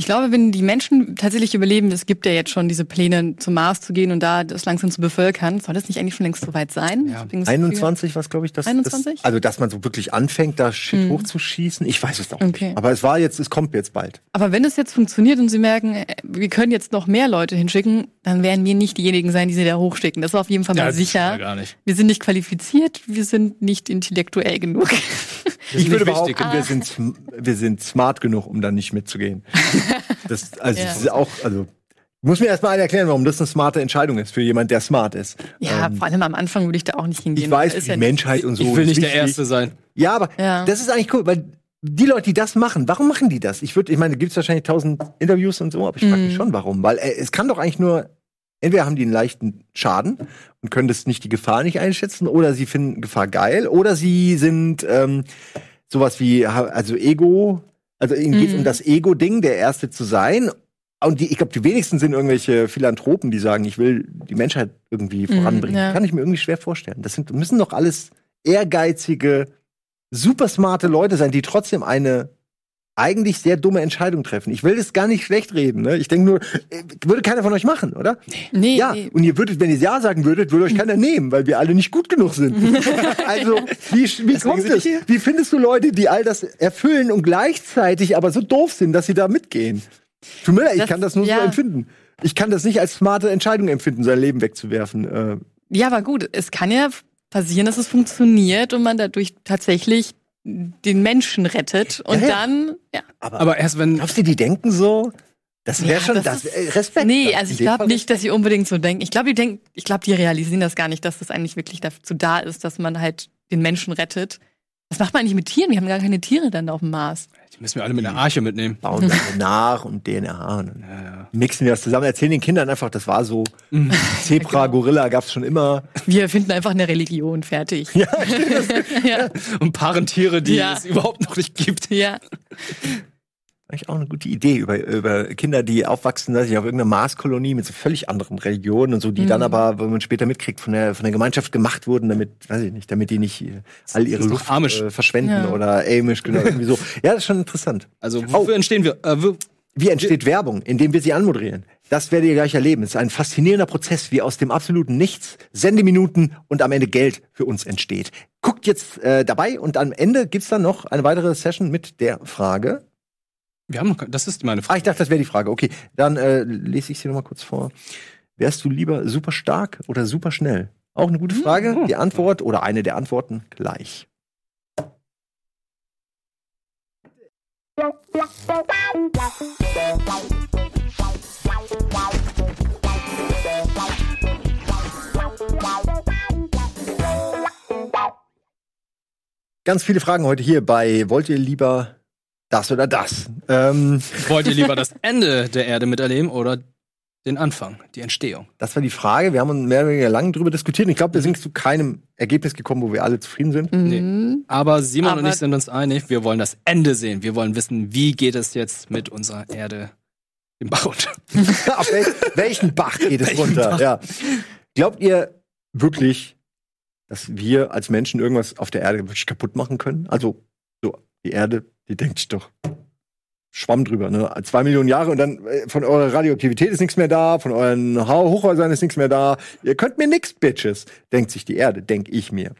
Ich glaube, wenn die Menschen tatsächlich überleben, es gibt ja jetzt schon diese Pläne, zum Mars zu gehen und da das langsam zu bevölkern, soll das nicht eigentlich schon längst so weit sein? Ja. 21, was glaube ich, das 21? Das, also, dass man so wirklich anfängt, da Shit mhm. hochzuschießen, ich weiß es auch okay. nicht. Aber es war jetzt, es kommt jetzt bald. Aber wenn es jetzt funktioniert und sie merken, äh, wir können jetzt noch mehr Leute hinschicken, dann werden wir nicht diejenigen sein, die sie da hochschicken. Das ist auf jeden Fall mal ja, sicher. Gar nicht. Wir sind nicht qualifiziert, wir sind nicht intellektuell genug. Ich würde behaupten, wir sind, wir sind smart genug, um da nicht mitzugehen. Das, also, ja. das ist auch, also, muss mir erstmal erklären, warum das eine smarte Entscheidung ist für jemand, der smart ist. Ja, ähm, vor allem am Anfang würde ich da auch nicht hingehen. Ich weiß, die ja Menschheit und so. Ich will nicht der Erste sein. Ja, aber ja. das ist eigentlich cool, weil die Leute, die das machen, warum machen die das? Ich würde, ich meine, gibt es wahrscheinlich tausend Interviews und so, aber ich frage mich mhm. schon, warum. Weil äh, es kann doch eigentlich nur, entweder haben die einen leichten Schaden und können das nicht die Gefahr nicht einschätzen, oder sie finden Gefahr geil, oder sie sind ähm, sowas wie, also Ego, also ihnen geht es um mhm. das Ego-Ding, der Erste zu sein. Und die, ich glaube, die wenigsten sind irgendwelche Philanthropen, die sagen, ich will die Menschheit irgendwie mhm, voranbringen. Ja. Kann ich mir irgendwie schwer vorstellen. Das sind, müssen doch alles ehrgeizige, super smarte Leute sein, die trotzdem eine eigentlich sehr dumme Entscheidung treffen. Ich will das gar nicht schlecht reden. Ne? Ich denke nur, äh, würde keiner von euch machen, oder? Nee. Ja. Nee. Und ihr würdet, wenn ihr ja sagen würdet, würde euch keiner nehmen, weil wir alle nicht gut genug sind. also, wie, wie kommt es? Wie findest du Leute, die all das erfüllen und gleichzeitig aber so doof sind, dass sie da mitgehen? Tut mir leid, ich kann das nur ja. so empfinden. Ich kann das nicht als smarte Entscheidung empfinden, sein Leben wegzuwerfen. Äh. Ja, aber gut, es kann ja passieren, dass es funktioniert und man dadurch tatsächlich den Menschen rettet und ja, ja. dann, ja. Aber, aber erst wenn. Glaubst du, die denken so? Das wäre ja, schon das, das ist, Respekt. Nee, also ich glaube nicht, dass sie unbedingt so denken. Ich glaube, die denken, ich glaube, die realisieren das gar nicht, dass das eigentlich wirklich dazu da ist, dass man halt den Menschen rettet. Was macht man eigentlich mit Tieren? Wir haben gar keine Tiere dann auf dem Mars. Die müssen wir alle mit einer Arche mitnehmen. Bauen wir nach und DNA und ja, ja. mixen wir das zusammen, erzählen den Kindern einfach, das war so. Mhm. Zebra, genau. Gorilla gab's schon immer. Wir finden einfach eine Religion, fertig. Ja, ja. Und Paarentiere, die es überhaupt noch nicht gibt. Ja. Eigentlich auch eine gute Idee über, über Kinder, die aufwachsen, dass ich auf irgendeiner Marskolonie mit so völlig anderen Religionen und so, die mhm. dann aber, wenn man später mitkriegt, von der, von der Gemeinschaft gemacht wurden, damit, weiß ich nicht, damit die nicht äh, all ihre Luft äh, verschwenden ja. oder Amish, genau, irgendwie so. Ja, das ist schon interessant. Also, wofür oh. entstehen wir? Äh, wie entsteht Werbung, indem wir sie anmoderieren? Das werdet ihr gleich erleben. Es ist ein faszinierender Prozess, wie aus dem absoluten Nichts Sendeminuten und am Ende Geld für uns entsteht. Guckt jetzt äh, dabei und am Ende gibt's dann noch eine weitere Session mit der Frage, wir haben das ist meine Frage. Ah, ich dachte, das wäre die Frage. Okay, dann äh, lese ich sie nochmal kurz vor. Wärst du lieber super stark oder super schnell? Auch eine gute hm, Frage. Mhm. Die Antwort oder eine der Antworten gleich. Ganz viele Fragen heute hier bei Wollt ihr lieber das oder das? Ähm. Wollt ihr lieber das Ende der Erde miterleben oder den Anfang, die Entstehung? Das war die Frage. Wir haben uns mehr oder weniger lang drüber diskutiert. Und ich glaube, wir sind zu keinem Ergebnis gekommen, wo wir alle zufrieden sind. Mhm. Nee. Aber Simon Aber und ich sind uns einig, wir wollen das Ende sehen. Wir wollen wissen, wie geht es jetzt mit unserer Erde im Bach runter. Auf wel welchen Bach geht es runter? Ja. Glaubt ihr wirklich, dass wir als Menschen irgendwas auf der Erde wirklich kaputt machen können? Also, so, die Erde, die denkt sich doch, Schwamm drüber, ne? Zwei Millionen Jahre und dann äh, von eurer Radioaktivität ist nichts mehr da, von euren Hochhäusern ist nichts mehr da. Ihr könnt mir nix, Bitches, denkt sich die Erde, denk ich mir.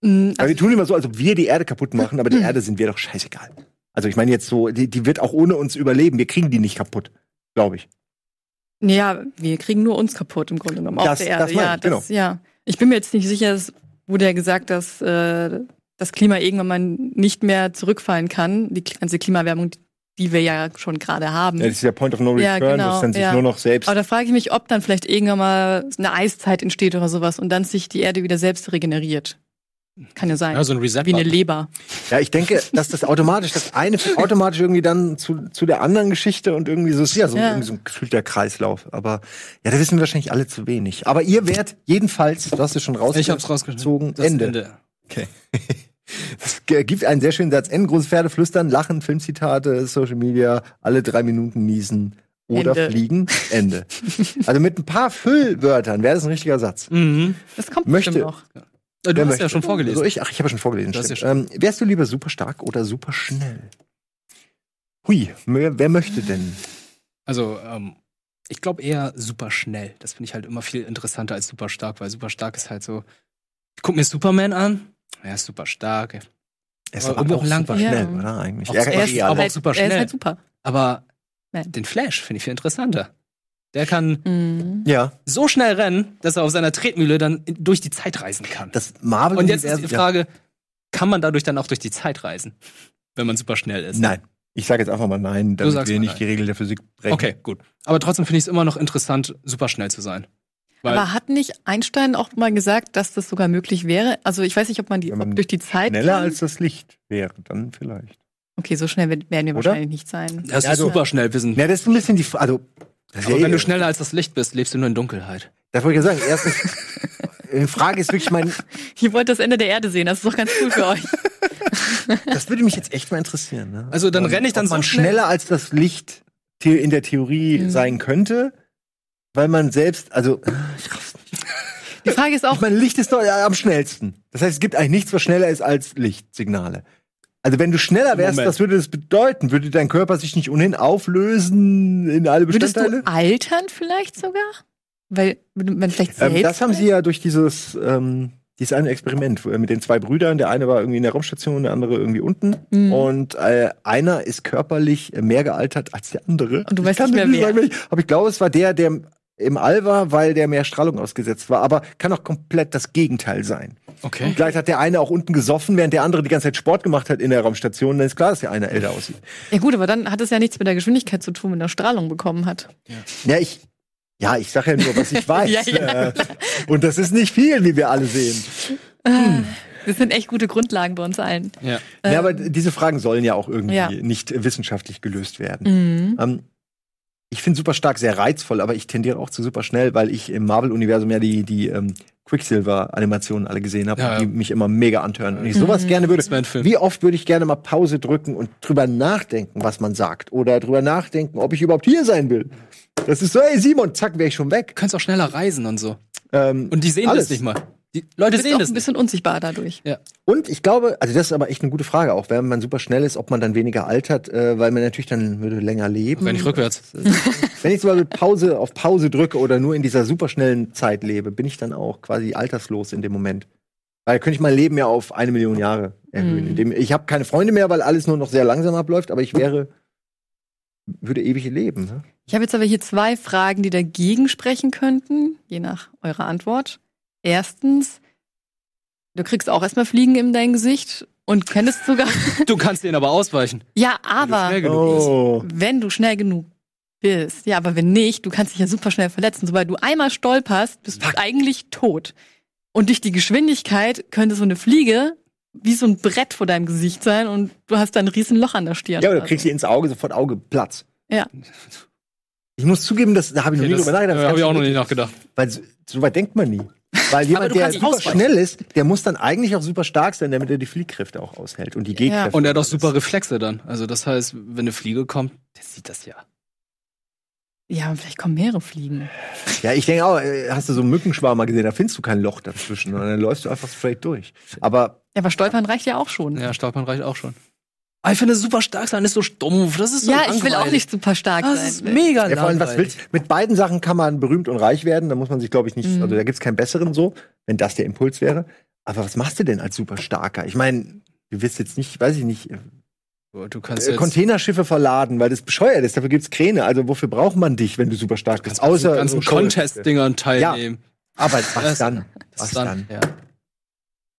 Mhm, also wir tun immer so, als ob wir die Erde kaputt machen, aber die Erde sind wir doch scheißegal. Also ich meine jetzt so, die, die wird auch ohne uns überleben. Wir kriegen die nicht kaputt, glaube ich. Ja, wir kriegen nur uns kaputt im Grunde genommen auf der Erde. Das ja, das, genau. ja. Ich bin mir jetzt nicht sicher, es wurde ja gesagt, dass äh, das Klima irgendwann mal nicht mehr zurückfallen kann, die ganze Klimaerwärmung, die wir ja schon gerade haben. Ja, das ist ja Point of No Return, ja, genau, das dann sich ja. nur noch selbst. Aber da frage ich mich, ob dann vielleicht irgendwann mal eine Eiszeit entsteht oder sowas und dann sich die Erde wieder selbst regeneriert. Kann ja sein. Ja, so ein Reset Wie eine Leber. Ja, ich denke, dass das automatisch, das eine automatisch irgendwie dann zu, zu der anderen Geschichte und irgendwie so ist ja so, ja. Irgendwie so ein gefühlter Kreislauf. Aber ja, da wissen wir wahrscheinlich alle zu wenig. Aber ihr werdet jedenfalls, du hast es schon rausgezogen. Ich hab's rausgezogen. Ende. Ende. Okay. Es gibt einen sehr schönen Satz. N, große Pferde flüstern, lachen, Filmzitate, Social Media, alle drei Minuten niesen oder Ende. fliegen. Ende. also mit ein paar Füllwörtern wäre das ein richtiger Satz. Mhm. Das kommt möchte, noch. Du hast möchte? ja schon vorgelesen. Also ich, ach, ich habe ja schon vorgelesen. Ja schon. Ähm, wärst du lieber super stark oder super schnell? Hui, wer, wer möchte denn? Also, ähm, ich glaube eher super schnell. Das finde ich halt immer viel interessanter als super stark, weil super stark ist halt so. Ich guck mir Superman an, er ist super stark. Er ist aber, aber auch super schnell, ja. oder? Eigentlich. Auch, er, ist, aber auch super schnell. Er ist halt super. Aber Nein. den Flash finde ich viel interessanter. Der kann mhm. ja. so schnell rennen, dass er auf seiner Tretmühle dann durch die Zeit reisen kann. Das Marvel Und jetzt ist die Frage, ja. kann man dadurch dann auch durch die Zeit reisen, wenn man super schnell ist? Nein. Ich sage jetzt einfach mal nein, damit wir nicht nein. die Regel der Physik brechen. Okay, gut. Aber trotzdem finde ich es immer noch interessant, super schnell zu sein. Weil Aber hat nicht Einstein auch mal gesagt, dass das sogar möglich wäre? Also ich weiß nicht, ob man, die, man ob durch die Zeit. Schneller kann. als das Licht wäre, dann vielleicht. Okay, so schnell werden wir Oder? wahrscheinlich nicht sein. Das ist also, super schnell, wissen. Ja, das ist ein bisschen die. Also, Aber ja wenn du schneller als das Licht bist, lebst du nur in Dunkelheit. Das wollte ich ja sagen. Erstens, die Frage ist wirklich mein. Ihr wollt das Ende der Erde sehen, das ist doch ganz cool für euch. das würde mich jetzt echt mal interessieren. Ne? Also dann renne ich dann so man schneller als das Licht in der Theorie mhm. sein könnte weil man selbst, also ich raff's nicht. Die Frage ist auch. Mein Licht ist doch am schnellsten. Das heißt, es gibt eigentlich nichts, was schneller ist als Lichtsignale. Also wenn du schneller wärst, Moment. was würde das bedeuten? Würde dein Körper sich nicht ohnehin auflösen in alle Bestandteile? Würdest du altern vielleicht sogar? Weil man vielleicht selbst ähm, Das haben sie ja durch dieses ähm, dieses eine Experiment mit den zwei Brüdern. Der eine war irgendwie in der Raumstation, der andere irgendwie unten. Mhm. Und äh, einer ist körperlich mehr gealtert als der andere. Und du weißt nicht mehr wer. Aber ich glaube, es war der, der im All war, weil der mehr Strahlung ausgesetzt war. Aber kann auch komplett das Gegenteil sein. Okay. Und vielleicht hat der eine auch unten gesoffen, während der andere die ganze Zeit Sport gemacht hat in der Raumstation. Dann ist klar, dass der eine älter aussieht. Ja gut, aber dann hat es ja nichts mit der Geschwindigkeit zu tun, wenn er Strahlung bekommen hat. Ja, ja ich, ja, ich sage ja nur, was ich weiß. ja, ja. Äh, und das ist nicht viel, wie wir alle sehen. Hm. Das sind echt gute Grundlagen bei uns allen. Ja. Ähm, ja, aber diese Fragen sollen ja auch irgendwie ja. nicht wissenschaftlich gelöst werden. Mhm. Ähm, ich finde super stark sehr reizvoll, aber ich tendiere auch zu super schnell, weil ich im Marvel-Universum ja die, die ähm, Quicksilver-Animationen alle gesehen habe, ja, ja. die mich immer mega antören. Und ich sowas mhm. gerne würde. Wie oft würde ich gerne mal Pause drücken und drüber nachdenken, was man sagt? Oder drüber nachdenken, ob ich überhaupt hier sein will? Das ist so, ey Simon, zack, wäre ich schon weg. Du kannst auch schneller reisen und so. Ähm, und die sehen alles. das nicht mal. Die Leute sehen das ein bisschen unsichtbar dadurch. Ja. Und ich glaube, also das ist aber echt eine gute Frage, auch wenn man super schnell ist, ob man dann weniger altert, äh, weil man natürlich dann würde länger leben. Wenn ich rückwärts. wenn ich zum Beispiel Pause auf Pause drücke oder nur in dieser super schnellen Zeit lebe, bin ich dann auch quasi alterslos in dem Moment. Weil könnte ich mein Leben ja auf eine Million Jahre erhöhen. Mhm. Indem, ich habe keine Freunde mehr, weil alles nur noch sehr langsam abläuft, aber ich wäre, würde ewig leben. Ne? Ich habe jetzt aber hier zwei Fragen, die dagegen sprechen könnten, je nach eurer Antwort. Erstens, Du kriegst auch erstmal Fliegen in dein Gesicht und könntest sogar. du kannst denen aber ausweichen. Ja, aber wenn du, oh. wenn du schnell genug bist. Ja, aber wenn nicht, du kannst dich ja super schnell verletzen. Sobald du einmal stolperst, bist du eigentlich tot. Und durch die Geschwindigkeit könnte so eine Fliege wie so ein Brett vor deinem Gesicht sein und du hast da ein riesen Loch an der Stirn. Ja, oder du kriegst sie ins Auge, sofort Auge Platz. Ja. Ich muss zugeben, das, da habe ich noch nie drüber nachgedacht. Da habe ich auch noch nie nachgedacht. Weil so, so weit denkt man nie. Weil jemand, der super ausweichen. schnell ist, der muss dann eigentlich auch super stark sein, damit er die Fliehkräfte auch aushält und die Gehkräfte. Ja. Und er hat auch super Reflexe dann. Also das heißt, wenn eine Fliege kommt, der sieht das ja. Ja, vielleicht kommen mehrere Fliegen. Ja, ich denke auch, äh, hast du so einen Mückenschwarm mal gesehen, da findest du kein Loch dazwischen und dann läufst du einfach straight durch. Aber. Ja, aber Stolpern reicht ja auch schon. Ja, Stolpern reicht auch schon. Ich finde super stark sein ist so stumpf. Das ist so Ja, langweilig. ich will auch nicht super stark das sein. Das ist mega ja, vor allem, was willst Mit beiden Sachen kann man berühmt und reich werden. Da muss man sich, glaube ich, nicht, mhm. also da gibt's keinen besseren so, wenn das der Impuls wäre. Aber was machst du denn als super starker? Ich meine, du wirst jetzt nicht, weiß ich nicht, Du kannst äh, Containerschiffe verladen, weil das bescheuert ist. Dafür gibt's Kräne. Also wofür braucht man dich, wenn du super stark bist? Außer an ganzen Contest-Dingern teilnehmen. Ja, aber was dann? Was dann? dann? Ja.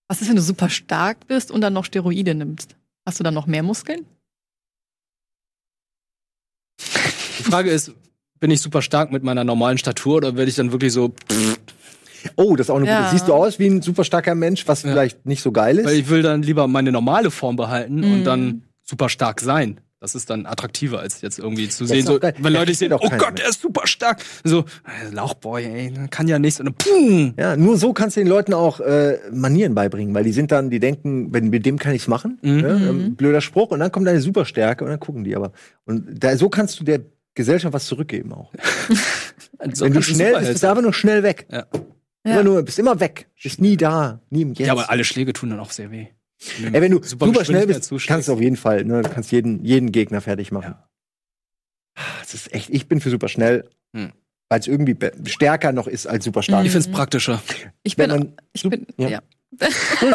Was ist, wenn du super stark bist und dann noch Steroide nimmst? Hast du dann noch mehr Muskeln? Die Frage ist, bin ich super stark mit meiner normalen Statur oder werde ich dann wirklich so Oh, das ist auch eine ja. gute. Siehst du aus wie ein super starker Mensch, was ja. vielleicht nicht so geil ist? Weil ich will dann lieber meine normale Form behalten mhm. und dann super stark sein. Das ist dann attraktiver, als jetzt irgendwie zu sehen, so, wenn Leute sehen, oh Gott, der ist super stark. So, äh, Lauchboy, ey, kann ja nichts. Und dann, ja, nur so kannst du den Leuten auch äh, Manieren beibringen, weil die sind dann, die denken, wenn, mit dem kann ich's machen. Mhm. Ne? Ähm, blöder Spruch. Und dann kommt deine Superstärke und dann gucken die aber. Und da, so kannst du der Gesellschaft was zurückgeben auch. so wenn du schnell bist, bist du aber nur schnell weg. Ja. Immer ja. nur, bist immer weg. Bist nie da, nie im Jetzt. Ja, aber alle Schläge tun dann auch sehr weh. Ey, wenn du super, super schnell bist, kannst du auf jeden Fall, ne, du kannst jeden, jeden Gegner fertig machen. Ja. Das ist echt, ich bin für super schnell, hm. weil es irgendwie stärker noch ist als super stark. Ich finde es praktischer. Ich bin, man, ich bin, ja. ja.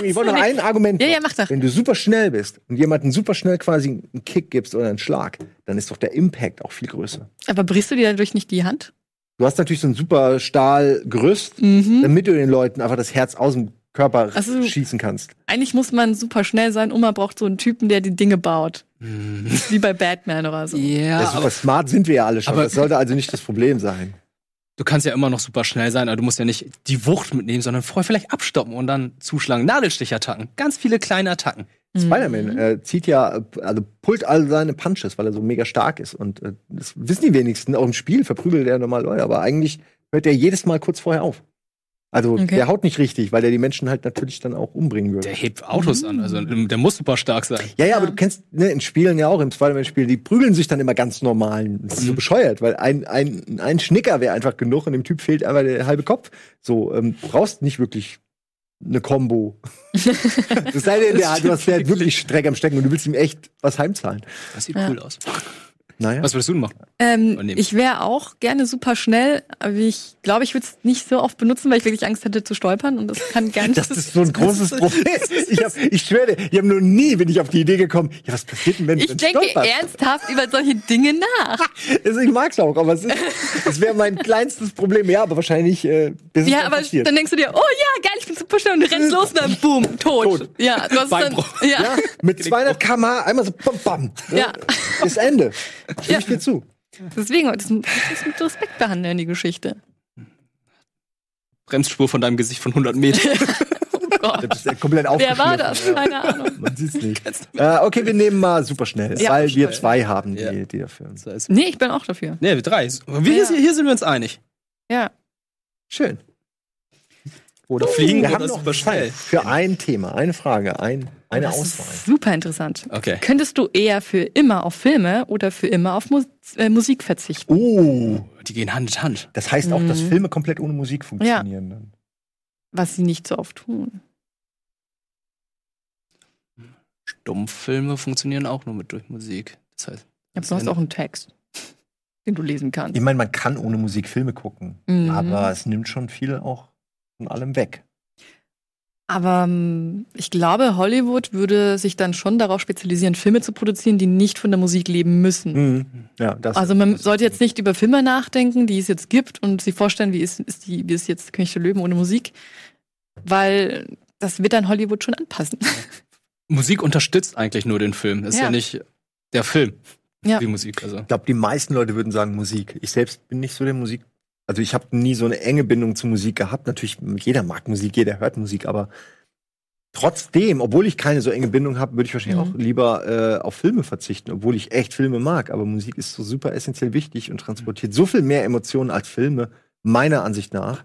ich wollte noch ein Argument. Ja, ja, mach doch. Wenn du super schnell bist und jemanden super schnell quasi einen Kick gibst oder einen Schlag, dann ist doch der Impact auch viel größer. Aber brichst du dir dadurch nicht die Hand? Du hast natürlich so ein super Stahlgerüst, mhm. damit du den Leuten einfach das Herz aus dem Körper also, schießen kannst. Eigentlich muss man super schnell sein und man braucht so einen Typen, der die Dinge baut. Mhm. Wie bei Batman oder so. Ja, ja super aber, smart sind wir ja alle schon. Aber das sollte also nicht das Problem sein. Du kannst ja immer noch super schnell sein, aber du musst ja nicht die Wucht mitnehmen, sondern vorher vielleicht abstoppen und dann zuschlagen. Nadelstichattacken. Ganz viele kleine Attacken. Spider-Man mhm. äh, zieht ja, also pullt all seine Punches, weil er so mega stark ist. Und äh, das wissen die wenigsten. Auch im Spiel verprügelt er normal Leute, aber eigentlich hört er jedes Mal kurz vorher auf. Also okay. der haut nicht richtig, weil der die Menschen halt natürlich dann auch umbringen würde. Der hebt Autos mhm. an, also der muss super stark sein. Ja, ja, aber du kennst ne, in Spielen ja auch, im Spider-Man-Spiel, die prügeln sich dann immer ganz normal. Das ist mhm. so bescheuert, weil ein, ein, ein Schnicker wäre einfach genug und dem Typ fehlt einfach der halbe Kopf. So, ähm, brauchst nicht wirklich eine Combo. das sei denn, der, du hast wirklich Streck am Stecken und du willst ihm echt was heimzahlen. Das sieht ja. cool aus. Naja. Was würdest du denn machen? Ähm, ich wäre auch gerne super schnell, aber ich glaube, ich würde es nicht so oft benutzen, weil ich wirklich Angst hätte zu stolpern und das kann gar nicht. Das ist so ein großes Problem. Ich, hab, ich schwöre, ich habe noch nie bin ich auf die Idee gekommen, ja, was passiert denn, wenn Ich denke stolperst? ernsthaft über solche Dinge nach. Also ich mag's auch, aber es, es wäre mein kleinstes Problem. Ja, aber wahrscheinlich äh, bis Ja, aber passiert. dann denkst du dir, oh ja, geil, schnell und du rennst los und dann boom, tot. tot. Ja, du hast dann, ja. ja. Mit 200 km einmal so bam, bam. Ja. Bis Ende. Stimme ja. ich dir zu. Deswegen, das muss mit Respekt behandeln, die Geschichte. Bremsspur von deinem Gesicht von 100 Metern. oh Gott. Das ist ja komplett Wer war das? Keine Ahnung. Man sieht's nicht. Äh, okay, wir nehmen mal super schnell, ja, weil wir zwei haben, die, ja. die dafür. Das heißt, nee, ich bin auch dafür. Nee, wir drei. Wir, ja. hier sind wir uns einig. Ja. Schön. Oder fliegen wir oder haben noch Zeit für ein Thema, eine Frage, ein, eine das Auswahl. super interessant. Okay. Könntest du eher für immer auf Filme oder für immer auf Mus äh, Musik verzichten? Oh, die gehen Hand in Hand. Das heißt auch, dass mhm. Filme komplett ohne Musik funktionieren. Ja. Was sie nicht so oft tun. Stummfilme funktionieren auch nur mit durch Musik. Das heißt, ja, du hast auch einen Text, den du lesen kannst. Ich meine, man kann ohne Musik Filme gucken, mhm. aber es nimmt schon viel auch von allem weg. Aber ähm, ich glaube, Hollywood würde sich dann schon darauf spezialisieren, Filme zu produzieren, die nicht von der Musik leben müssen. Mhm. Ja, das, also man das sollte jetzt nicht über Filme nachdenken, die es jetzt gibt und sich vorstellen, wie ist, ist, die, wie ist jetzt König der Löwen ohne Musik, weil das wird dann Hollywood schon anpassen. Musik unterstützt eigentlich nur den Film. Das ist ja, ja nicht der Film. Ja. Die Musik. Also. Ich glaube, die meisten Leute würden sagen Musik. Ich selbst bin nicht so der Musik also ich habe nie so eine enge Bindung zu Musik gehabt. Natürlich, jeder mag Musik, jeder hört Musik, aber Trotzdem, obwohl ich keine so enge Bindung habe, würde ich wahrscheinlich mhm. auch lieber äh, auf Filme verzichten, obwohl ich echt Filme mag. Aber Musik ist so super essentiell wichtig und transportiert so viel mehr Emotionen als Filme, meiner Ansicht nach.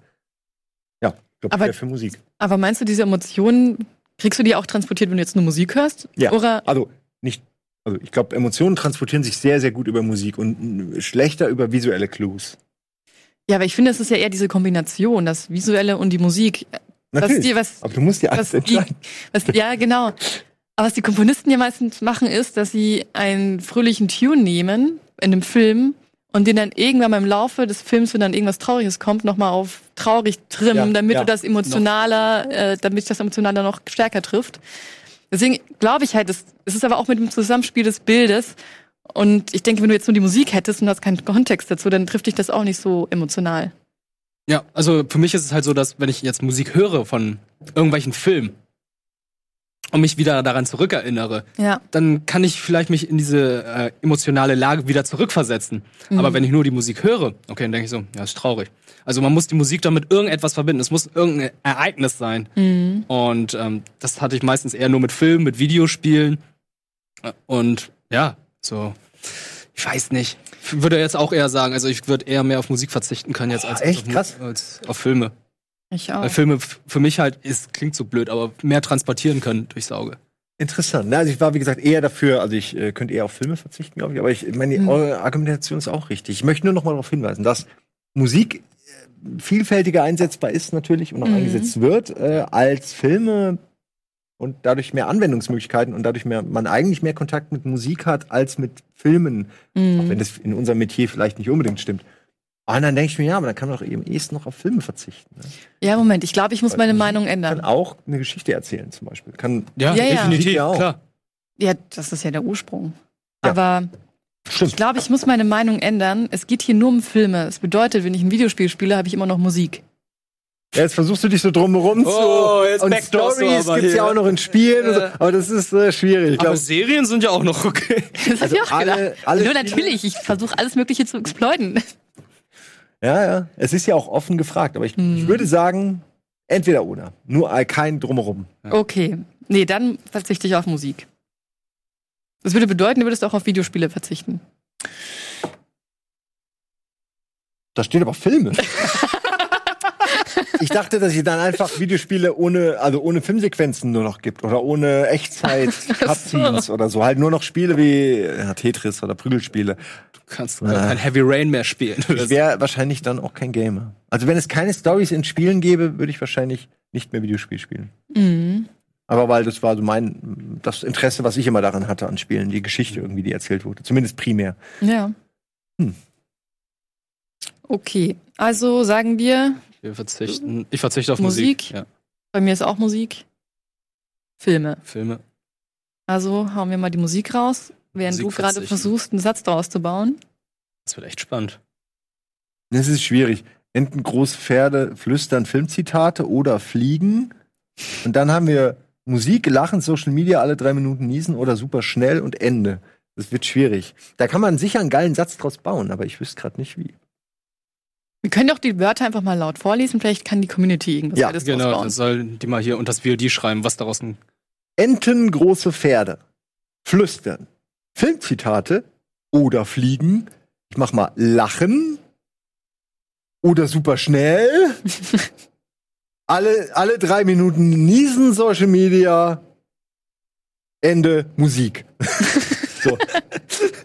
Ja, ich glaube, für Musik. Aber meinst du, diese Emotionen kriegst du die auch transportiert, wenn du jetzt nur Musik hörst? Ja. Oder? Also nicht. Also ich glaube, Emotionen transportieren sich sehr, sehr gut über Musik und schlechter über visuelle Clues. Ja, aber ich finde, es ist ja eher diese Kombination, das Visuelle und die Musik. Natürlich. Was die, was, aber du musst ja alles entscheiden. was, ja, genau. Aber was die Komponisten ja meistens machen, ist, dass sie einen fröhlichen Tune nehmen in einem Film und den dann irgendwann mal im Laufe des Films, wenn dann irgendwas Trauriges kommt, nochmal auf traurig trimmen, ja, damit ja, du das emotionaler, äh, damit das emotionaler noch stärker trifft. Deswegen glaube ich halt, es, es ist aber auch mit dem Zusammenspiel des Bildes. Und ich denke, wenn du jetzt nur die Musik hättest und hast keinen Kontext dazu, dann trifft dich das auch nicht so emotional. Ja, also für mich ist es halt so, dass wenn ich jetzt Musik höre von irgendwelchen Filmen und mich wieder daran zurückerinnere, ja. dann kann ich vielleicht mich in diese äh, emotionale Lage wieder zurückversetzen. Mhm. Aber wenn ich nur die Musik höre, okay, dann denke ich so, ja, ist traurig. Also man muss die Musik damit irgendetwas verbinden. Es muss irgendein Ereignis sein. Mhm. Und ähm, das hatte ich meistens eher nur mit Filmen, mit Videospielen. Und ja, so, ich weiß nicht würde jetzt auch eher sagen, also ich würde eher mehr auf Musik verzichten können jetzt als, oh, echt? Auf, als auf Filme. Ich auch. Weil Filme für mich halt ist, klingt so blöd, aber mehr transportieren können durchs Auge. Interessant. Also ich war, wie gesagt, eher dafür, also ich äh, könnte eher auf Filme verzichten, glaube ich, aber ich meine, mhm. eure Argumentation ist auch richtig. Ich möchte nur noch mal darauf hinweisen, dass Musik äh, vielfältiger einsetzbar ist natürlich und auch mhm. eingesetzt wird, äh, als Filme und dadurch mehr Anwendungsmöglichkeiten und dadurch mehr, man eigentlich mehr Kontakt mit Musik hat als mit Filmen, mhm. auch wenn das in unserem Metier vielleicht nicht unbedingt stimmt. Und dann denke ich mir, ja, aber dann kann man doch eben erst noch auf Filme verzichten. Ne? Ja, Moment, ich glaube, ich muss Weil meine Meinung ändern. Kann auch eine Geschichte erzählen, zum Beispiel. Kann ja, ja, definitiv, ja. klar. Ja, das ist ja der Ursprung. Ja. Aber Stimmt. ich glaube, ich muss meine Meinung ändern. Es geht hier nur um Filme. Es bedeutet, wenn ich ein Videospiel spiele, habe ich immer noch Musik. Ja, jetzt versuchst du dich so drumherum oh, zu. Jetzt und Stories gibt's hier. ja auch noch in Spielen. Ja. So, aber das ist äh, schwierig. Aber Serien sind ja auch noch okay. Das also ich auch alle, alle Nur natürlich, ich versuche alles Mögliche zu exploiten. Ja, ja. Es ist ja auch offen gefragt, aber ich, hm. ich würde sagen, entweder oder. Nur kein Drumherum. Ja. Okay. Nee, dann verzichte ich auf Musik. Das würde bedeuten, du würdest auch auf Videospiele verzichten. Da stehen aber Filme. Ich dachte, dass es dann einfach Videospiele ohne, also ohne Filmsequenzen nur noch gibt oder ohne Echtzeit Cutscenes so. oder so. Halt nur noch Spiele wie ja, Tetris oder Prügelspiele. Du kannst äh, kein Heavy Rain mehr spielen. Ich wäre wahrscheinlich dann auch kein Gamer. Also wenn es keine Stories in Spielen gäbe, würde ich wahrscheinlich nicht mehr Videospiel spielen. Mhm. Aber weil das war so mein, das Interesse, was ich immer daran hatte an Spielen, die Geschichte irgendwie, die erzählt wurde. Zumindest primär. Ja. Hm. Okay, also sagen wir, wir verzichten. Ich verzichte auf Musik. Musik. Ja. Bei mir ist auch Musik. Filme. Filme. Also hauen wir mal die Musik raus, während Musik du gerade versuchst, einen Satz daraus zu bauen. Das wird echt spannend. Das ist schwierig. Enten große Pferde flüstern Filmzitate oder fliegen. Und dann haben wir Musik, Lachen, Social Media, alle drei Minuten niesen oder super schnell und Ende. Das wird schwierig. Da kann man sicher einen geilen Satz draus bauen, aber ich wüsste gerade nicht wie. Wir können doch die Wörter einfach mal laut vorlesen, vielleicht kann die Community irgendwas ja, genau, dann sollen die mal hier unter das VOD schreiben, was daraus ein Enten große Pferde, flüstern, Filmzitate oder fliegen. Ich mach mal lachen oder super schnell. alle, alle drei Minuten niesen Social Media. Ende Musik. so.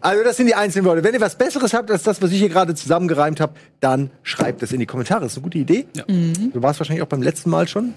Also das sind die einzelnen Worte. Wenn ihr was Besseres habt als das, was ich hier gerade zusammengereimt habe, dann schreibt es in die Kommentare. Das ist eine gute Idee. Ja. Mhm. Du warst wahrscheinlich auch beim letzten Mal schon.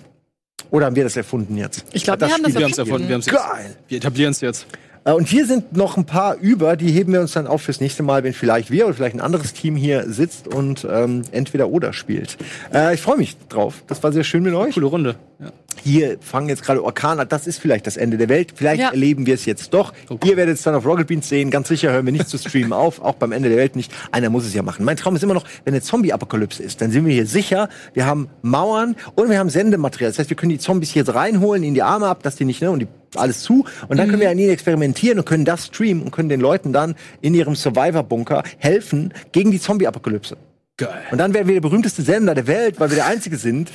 Oder haben wir das erfunden jetzt? Ich glaube, wir haben das erfunden. Wir, Geil. Wir etablieren es jetzt. Äh, und hier sind noch ein paar über, die heben wir uns dann auf fürs nächste Mal, wenn vielleicht wir oder vielleicht ein anderes Team hier sitzt und ähm, entweder oder spielt. Äh, ich freue mich drauf. Das war sehr schön mit euch. Coole Runde. Ja. Hier fangen jetzt gerade Orkane. Das ist vielleicht das Ende der Welt. Vielleicht ja. erleben wir es jetzt doch. Okay. Ihr werdet es dann auf Rocket Beans sehen. Ganz sicher hören wir nicht zu streamen auf. Auch beim Ende der Welt nicht. Einer muss es ja machen. Mein Traum ist immer noch, wenn eine Zombie-Apokalypse ist, dann sind wir hier sicher. Wir haben Mauern und wir haben Sendematerial. Das heißt, wir können die Zombies jetzt reinholen, in die Arme ab, dass die nicht, ne, und die alles zu. Und dann mhm. können wir an ihnen experimentieren und können das streamen und können den Leuten dann in ihrem Survivor-Bunker helfen gegen die Zombie-Apokalypse. Geil. Und dann werden wir der berühmteste Sender der Welt, weil wir der Einzige sind.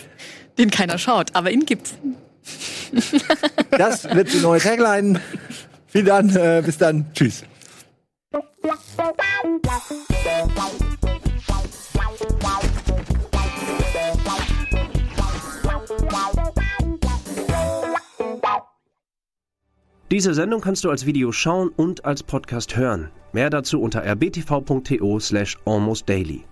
Den keiner schaut, aber ihn gibt's. Das wird die neue Tagline. Vielen Dank, äh, bis dann. Tschüss. Diese Sendung kannst du als Video schauen und als Podcast hören. Mehr dazu unter rbtv.to slash almostdaily.